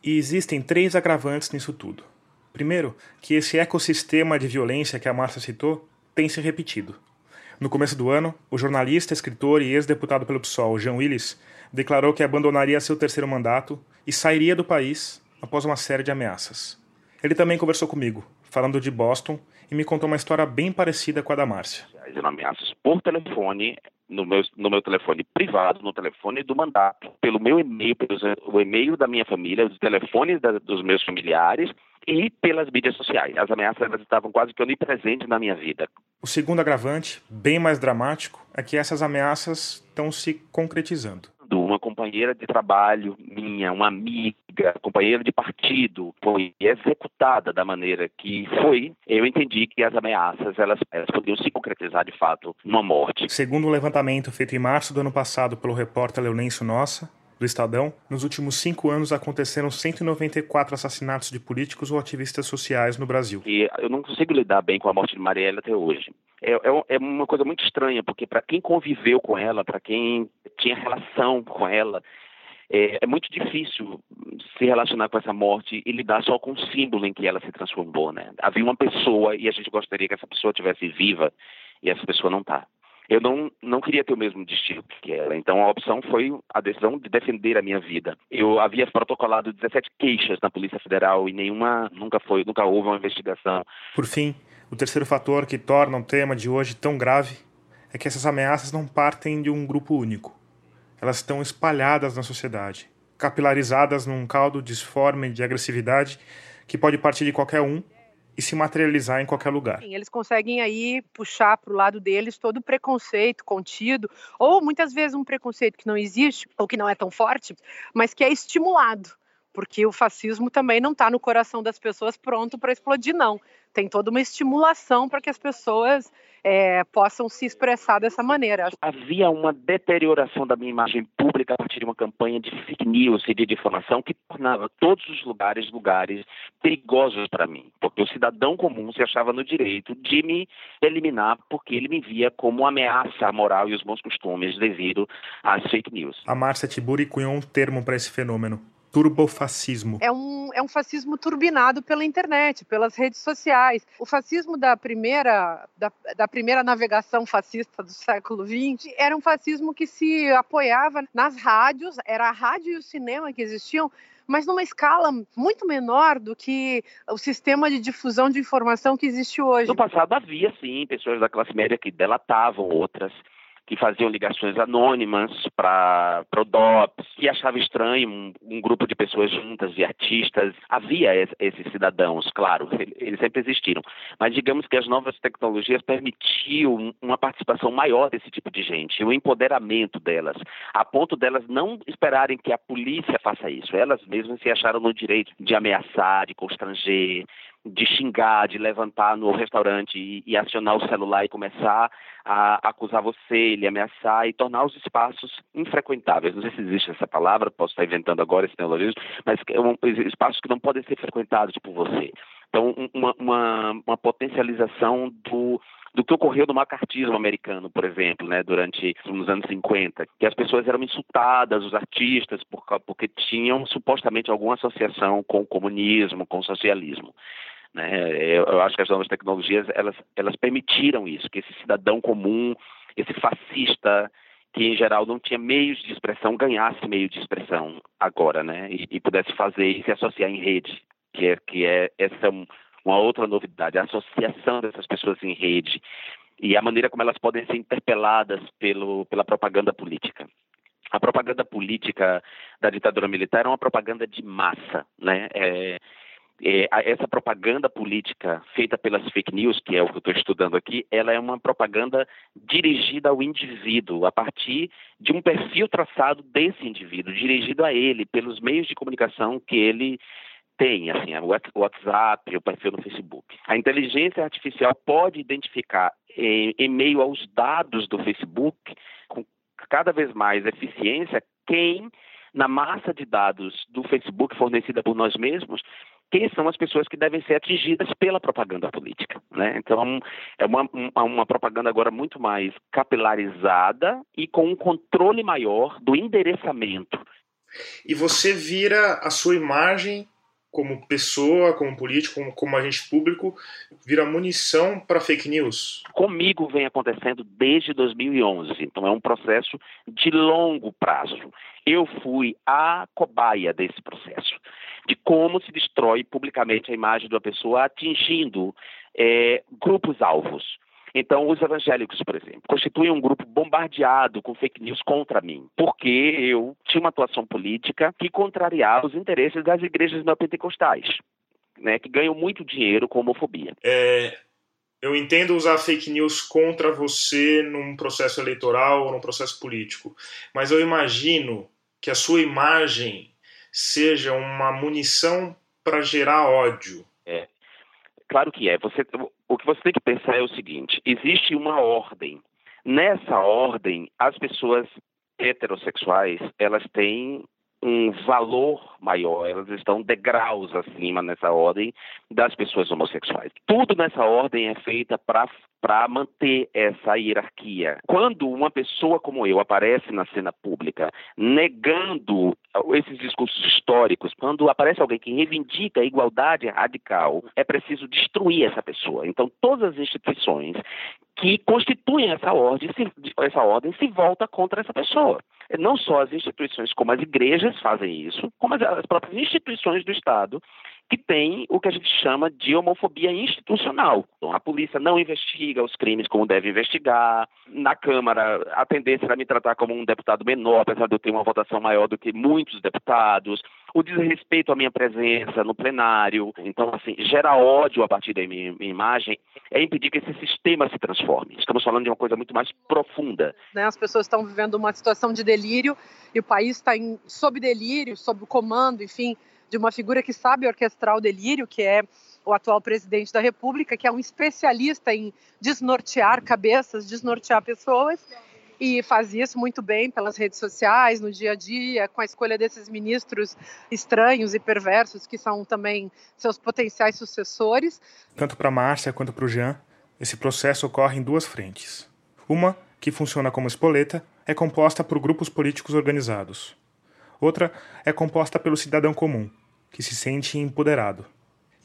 E existem três agravantes nisso tudo. Primeiro, que esse ecossistema de violência que a Márcia citou tem se repetido. No começo do ano, o jornalista, escritor e ex-deputado pelo PSOL, Jean Willis, declarou que abandonaria seu terceiro mandato e sairia do país após uma série de ameaças. Ele também conversou comigo, falando de Boston, e me contou uma história bem parecida com a da Márcia. Eram ameaças por telefone, no meu, no meu telefone privado, no telefone do mandato, pelo meu e-mail, pelo e-mail da minha família, os telefones da, dos meus familiares e pelas mídias sociais. As ameaças estavam quase que onipresentes na minha vida. O segundo agravante, bem mais dramático, é que essas ameaças estão se concretizando uma companheira de trabalho minha, uma amiga, companheira de partido, foi executada da maneira que foi, eu entendi que as ameaças elas, elas podiam se concretizar de fato numa morte. Segundo um levantamento feito em março do ano passado pelo repórter Leonêncio Nossa, do Estadão, nos últimos cinco anos aconteceram 194 assassinatos de políticos ou ativistas sociais no Brasil. E eu não consigo lidar bem com a morte de Marielle até hoje. É, é, é uma coisa muito estranha, porque para quem conviveu com ela, para quem tinha relação com ela, é, é, muito difícil se relacionar com essa morte e lidar só com o símbolo em que ela se transformou, né? Havia uma pessoa e a gente gostaria que essa pessoa tivesse viva e essa pessoa não está. Eu não, não queria ter o mesmo destino que ela, então a opção foi a decisão de defender a minha vida. Eu havia protocolado 17 queixas na Polícia Federal e nenhuma nunca foi, nunca houve uma investigação. Por fim, o terceiro fator que torna o tema de hoje tão grave é que essas ameaças não partem de um grupo único elas estão espalhadas na sociedade, capilarizadas num caldo disforme de agressividade que pode partir de qualquer um e se materializar em qualquer lugar. Eles conseguem aí puxar para o lado deles todo o preconceito contido, ou muitas vezes um preconceito que não existe, ou que não é tão forte, mas que é estimulado porque o fascismo também não está no coração das pessoas pronto para explodir, não. Tem toda uma estimulação para que as pessoas é, possam se expressar dessa maneira. Havia uma deterioração da minha imagem pública a partir de uma campanha de fake news e de difamação que tornava todos os lugares lugares perigosos para mim, porque o cidadão comum se achava no direito de me eliminar porque ele me via como ameaça à moral e os bons costumes devido às fake news. A Márcia Tiburi cunhou um termo para esse fenômeno turbofascismo. É um, é um fascismo turbinado pela internet, pelas redes sociais. O fascismo da primeira, da, da primeira navegação fascista do século XX era um fascismo que se apoiava nas rádios, era a rádio e o cinema que existiam mas numa escala muito menor do que o sistema de difusão de informação que existe hoje. No passado havia, sim, pessoas da classe média que delatavam outras, que faziam ligações anônimas para o DOPS, que achava estranho um, um, grupo de pessoas juntas, de artistas. Havia esses cidadãos, claro, eles sempre existiram. Mas digamos que as novas tecnologias permitiam uma participação maior desse tipo de gente, o empoderamento delas, a ponto delas não esperarem que a polícia faça isso. Elas mesmas se acharam no direito de ameaçar, de constranger, de xingar, de levantar no restaurante e, e, acionar o celular e começar a acusar você, lhe ameaçar e tornar os espaços infrequentáveis. Não sei se existe essa palavra, posso estar inventando agora esse neologismo, mas é um, espaços que não podem ser frequentados por você. Então, uma, uma, uma potencialização do, do que ocorreu no macartismo americano, por exemplo, né, durante os anos 50, que as pessoas eram insultadas, os artistas, por, porque tinham supostamente alguma associação com o comunismo, com o socialismo. Né? Eu, acho que as novas tecnologias elas, elas permitiram isso, que esse cidadão comum, esse fascista, que em geral não tinha meios de expressão, ganhasse meio de expressão agora, né? E, e pudesse fazer e se associar em rede, que é, que é essa uma outra novidade, a associação dessas pessoas em rede e a maneira como elas podem ser interpeladas pelo, pela propaganda política. A propaganda política da ditadura militar era uma propaganda de massa, né? É, é, essa propaganda política feita pelas fake news, que é o que eu estou estudando aqui, ela é uma propaganda dirigida ao indivíduo, a partir de um perfil traçado desse indivíduo, dirigido a ele, pelos meios de comunicação que ele tem, assim, o WhatsApp, o perfil no Facebook. A inteligência artificial pode identificar, em, em meio aos dados do Facebook, com cada vez mais eficiência, quem na massa de dados do Facebook fornecida por nós mesmos, quem são as pessoas que devem ser atingidas pela propaganda política. Né? Então, é uma, uma propaganda agora muito mais capilarizada e com um controle maior do endereçamento. E você vira a sua imagem como pessoa, como político, como, como agente público, vira munição para fake news? Comigo vem acontecendo desde 2011, então é um processo de longo prazo. Eu fui a cobaia desse processo, de como se destrói publicamente a imagem de uma pessoa atingindo é, grupos-alvos. Então, os evangélicos, por exemplo, constituem um grupo bombardeado com fake news contra mim, porque eu tinha uma atuação política que contrariava os interesses das igrejas neopentecostais, né, que ganham muito dinheiro com homofobia. É, eu entendo usar fake news contra você num processo eleitoral ou num processo político, mas eu imagino que a sua imagem seja uma munição para gerar ódio. É. Claro que é. Você, o que você tem que pensar é o seguinte: existe uma ordem. Nessa ordem, as pessoas heterossexuais, elas têm um valor maior, elas estão degraus acima nessa ordem das pessoas homossexuais. Tudo nessa ordem é feita para manter essa hierarquia. Quando uma pessoa como eu aparece na cena pública negando esses discursos históricos, quando aparece alguém que reivindica a igualdade radical, é preciso destruir essa pessoa. Então, todas as instituições que constituem essa ordem, se, essa ordem se volta contra essa pessoa. Não só as instituições como as igrejas fazem isso, como as, as próprias instituições do Estado que tem o que a gente chama de homofobia institucional. Então, a polícia não investiga os crimes como deve investigar. Na Câmara, a tendência era me tratar como um deputado menor, apesar de eu ter uma votação maior do que muitos deputados. O desrespeito à minha presença no plenário. Então, assim, gera ódio a partir da minha, minha imagem. É impedir que esse sistema se transforme. Estamos falando de uma coisa muito mais profunda. Né, as pessoas estão vivendo uma situação de delírio e o país está sob delírio, sob comando, enfim, de uma figura que sabe orquestrar o delírio, que é o atual presidente da República, que é um especialista em desnortear cabeças, desnortear pessoas, e faz isso muito bem pelas redes sociais, no dia a dia, com a escolha desses ministros estranhos e perversos, que são também seus potenciais sucessores. Tanto para Márcia quanto para o Jean, esse processo ocorre em duas frentes. Uma, que funciona como espoleta, é composta por grupos políticos organizados. Outra é composta pelo cidadão comum, que se sente empoderado.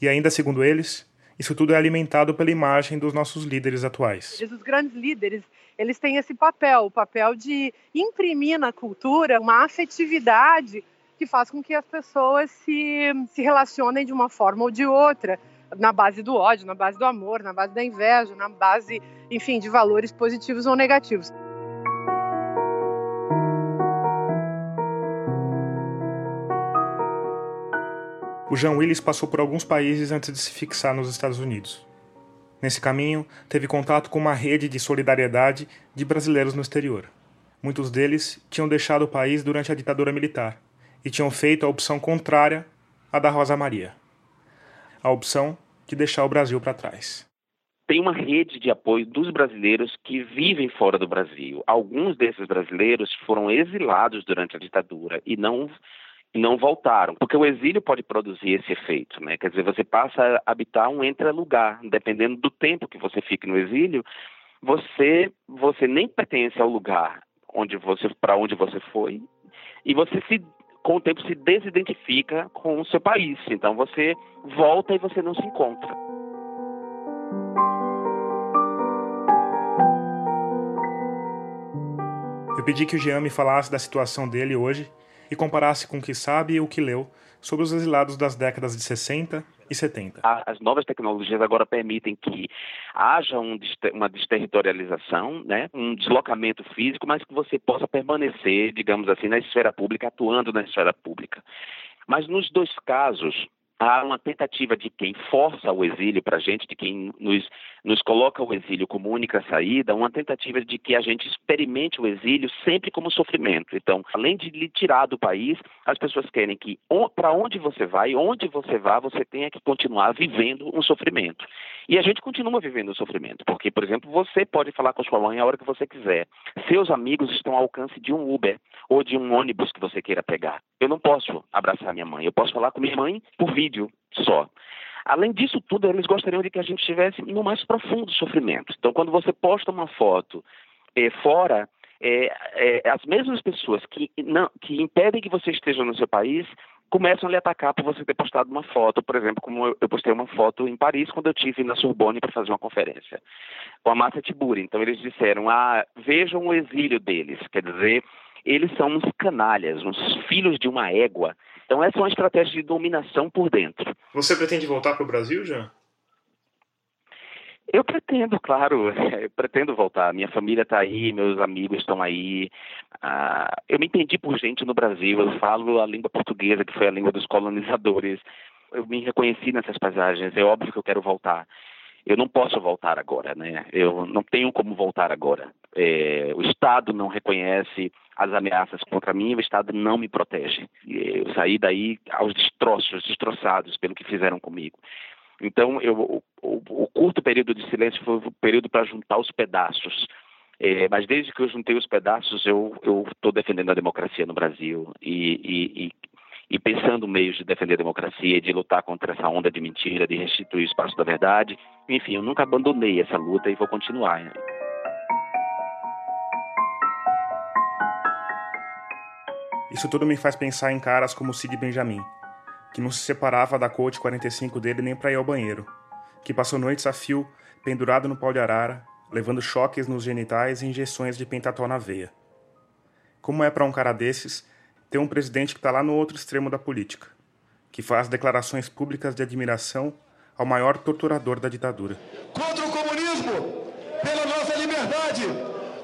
E ainda segundo eles, isso tudo é alimentado pela imagem dos nossos líderes atuais. Os grandes líderes, eles têm esse papel, o papel de imprimir na cultura uma afetividade que faz com que as pessoas se, se relacionem de uma forma ou de outra, na base do ódio, na base do amor, na base da inveja, na base, enfim, de valores positivos ou negativos. O Jean Willis passou por alguns países antes de se fixar nos Estados Unidos. Nesse caminho, teve contato com uma rede de solidariedade de brasileiros no exterior. Muitos deles tinham deixado o país durante a ditadura militar e tinham feito a opção contrária à da Rosa Maria a opção de deixar o Brasil para trás tem uma rede de apoio dos brasileiros que vivem fora do Brasil. Alguns desses brasileiros foram exilados durante a ditadura e não não voltaram, porque o exílio pode produzir esse efeito, né? Quer dizer, você passa a habitar um entre-lugar, dependendo do tempo que você fique no exílio, você você nem pertence ao lugar onde você para onde você foi e você se com o tempo se desidentifica com o seu país. Então você volta e você não se encontra. Eu pedi que o Jean me falasse da situação dele hoje e comparasse com o que sabe e o que leu sobre os exilados das décadas de 60 e 70. As novas tecnologias agora permitem que haja um, uma desterritorialização, né, um deslocamento físico, mas que você possa permanecer, digamos assim, na esfera pública, atuando na esfera pública. Mas nos dois casos, há uma tentativa de quem força o exílio para a gente, de quem nos, nos coloca o exílio como única saída, uma tentativa de que a gente experimente o exílio sempre como sofrimento. Então, além de lhe tirar do país, as pessoas querem que para onde você vai, onde você vá, você tenha que continuar vivendo um sofrimento. E a gente continua vivendo o sofrimento, porque, por exemplo, você pode falar com sua mãe a hora que você quiser. Seus amigos estão ao alcance de um Uber ou de um ônibus que você queira pegar. Eu não posso abraçar minha mãe, eu posso falar com minha mãe por vídeo só. Além disso tudo, eles gostariam de que a gente estivesse no mais profundo sofrimento. Então, quando você posta uma foto é, fora, é, é, as mesmas pessoas que, não, que impedem que você esteja no seu país começam a lhe atacar por você ter postado uma foto, por exemplo, como eu, eu postei uma foto em Paris quando eu tive na Sorbonne para fazer uma conferência com a Márcia Tiburi. Então eles disseram: "Ah, vejam o exílio deles", quer dizer, eles são uns canalhas, uns filhos de uma égua então essa é uma estratégia de dominação por dentro. Você pretende voltar para o Brasil já? Eu pretendo, claro, eu pretendo voltar. Minha família está aí, meus amigos estão aí. Ah, eu me entendi por gente no Brasil. Eu falo a língua portuguesa, que foi a língua dos colonizadores. Eu me reconheci nessas paisagens. É óbvio que eu quero voltar. Eu não posso voltar agora, né? Eu não tenho como voltar agora. É, o Estado não reconhece as ameaças contra mim, o Estado não me protege. Eu saí daí aos destroços, destroçados pelo que fizeram comigo. Então, eu, o, o, curto período de silêncio foi o período para juntar os pedaços. É, mas desde que eu juntei os pedaços, eu estou defendendo a democracia no Brasil e, e, e, e, pensando meios de defender a democracia, de lutar contra essa onda de mentira, de restituir o espaço da verdade. Enfim, eu nunca abandonei essa luta e vou continuar. Isso tudo me faz pensar em caras como Cid Benjamin, que não se separava da Coach 45 dele nem para ir ao banheiro, que passou noites a fio pendurado no pau de arara, levando choques nos genitais e injeções de pentatol na veia. Como é para um cara desses ter um presidente que está lá no outro extremo da política, que faz declarações públicas de admiração ao maior torturador da ditadura? Contra o comunismo, pela nossa liberdade,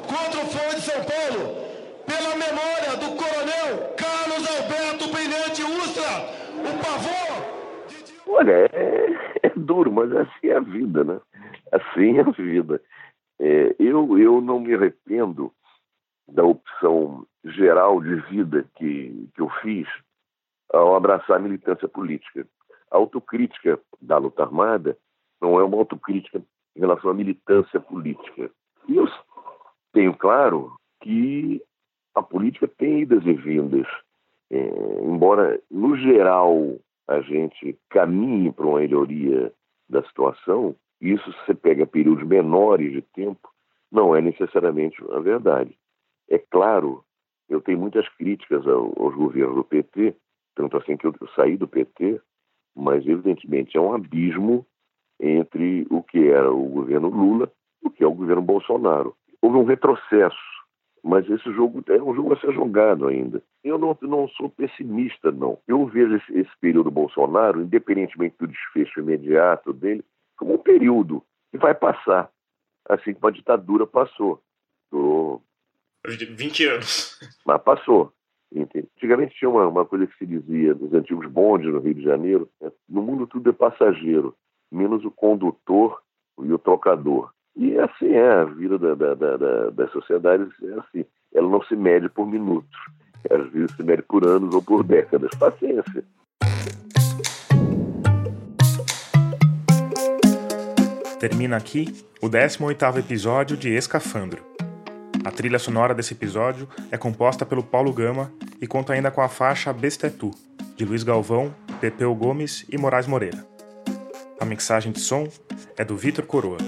contra o Fórum de São Paulo, pela memória do coronel Carlos Alberto Brilhante Ustra, o pavor. Olha, é, é, duro, mas assim é a vida, né? Assim é a vida. É, eu, eu não me arrependo da opção geral de vida que, que eu fiz ao abraçar a militância política. A autocrítica da luta armada não é uma autocrítica em relação à militância política. E eu tenho claro que a política tem idas e vindas. É, embora, no geral, a gente caminhe para uma melhoria da situação, isso se você pega períodos menores de tempo, não é necessariamente a verdade. É claro, eu tenho muitas críticas aos governos do PT, tanto assim que eu saí do PT, mas evidentemente é um abismo entre o que era o governo Lula e o que é o governo Bolsonaro. Houve um retrocesso, mas esse jogo é um jogo a ser jogado ainda. Eu não, não sou pessimista, não. Eu vejo esse, esse período Bolsonaro, independentemente do desfecho imediato dele, como um período que vai passar, assim como a ditadura passou. Do... 20 anos. Mas passou. Antigamente tinha uma, uma, coisa que se dizia nos antigos bondes no Rio de Janeiro: né? no mundo tudo é passageiro, menos o condutor e o trocador. E assim é a vida da, da, da, das sociedades, é assim. Ela não se mede por minutos, às vezes se mede por anos ou por décadas. Paciência. Termina aqui o 18º episódio de Escafandro. A trilha sonora desse episódio é composta pelo Paulo Gama e conta ainda com a faixa Bestetu, de Luiz Galvão, Pepeu Gomes e Moraes Moreira. A mixagem de som é do Vitor Coroa.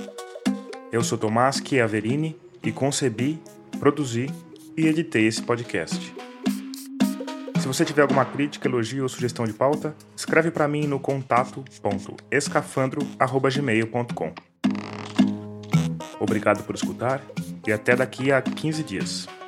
Eu sou Tomás Chiaverini e concebi, produzi e editei esse podcast. Se você tiver alguma crítica, elogio ou sugestão de pauta, escreve para mim no contato.escafandro@gmail.com. Obrigado por escutar e até daqui a 15 dias.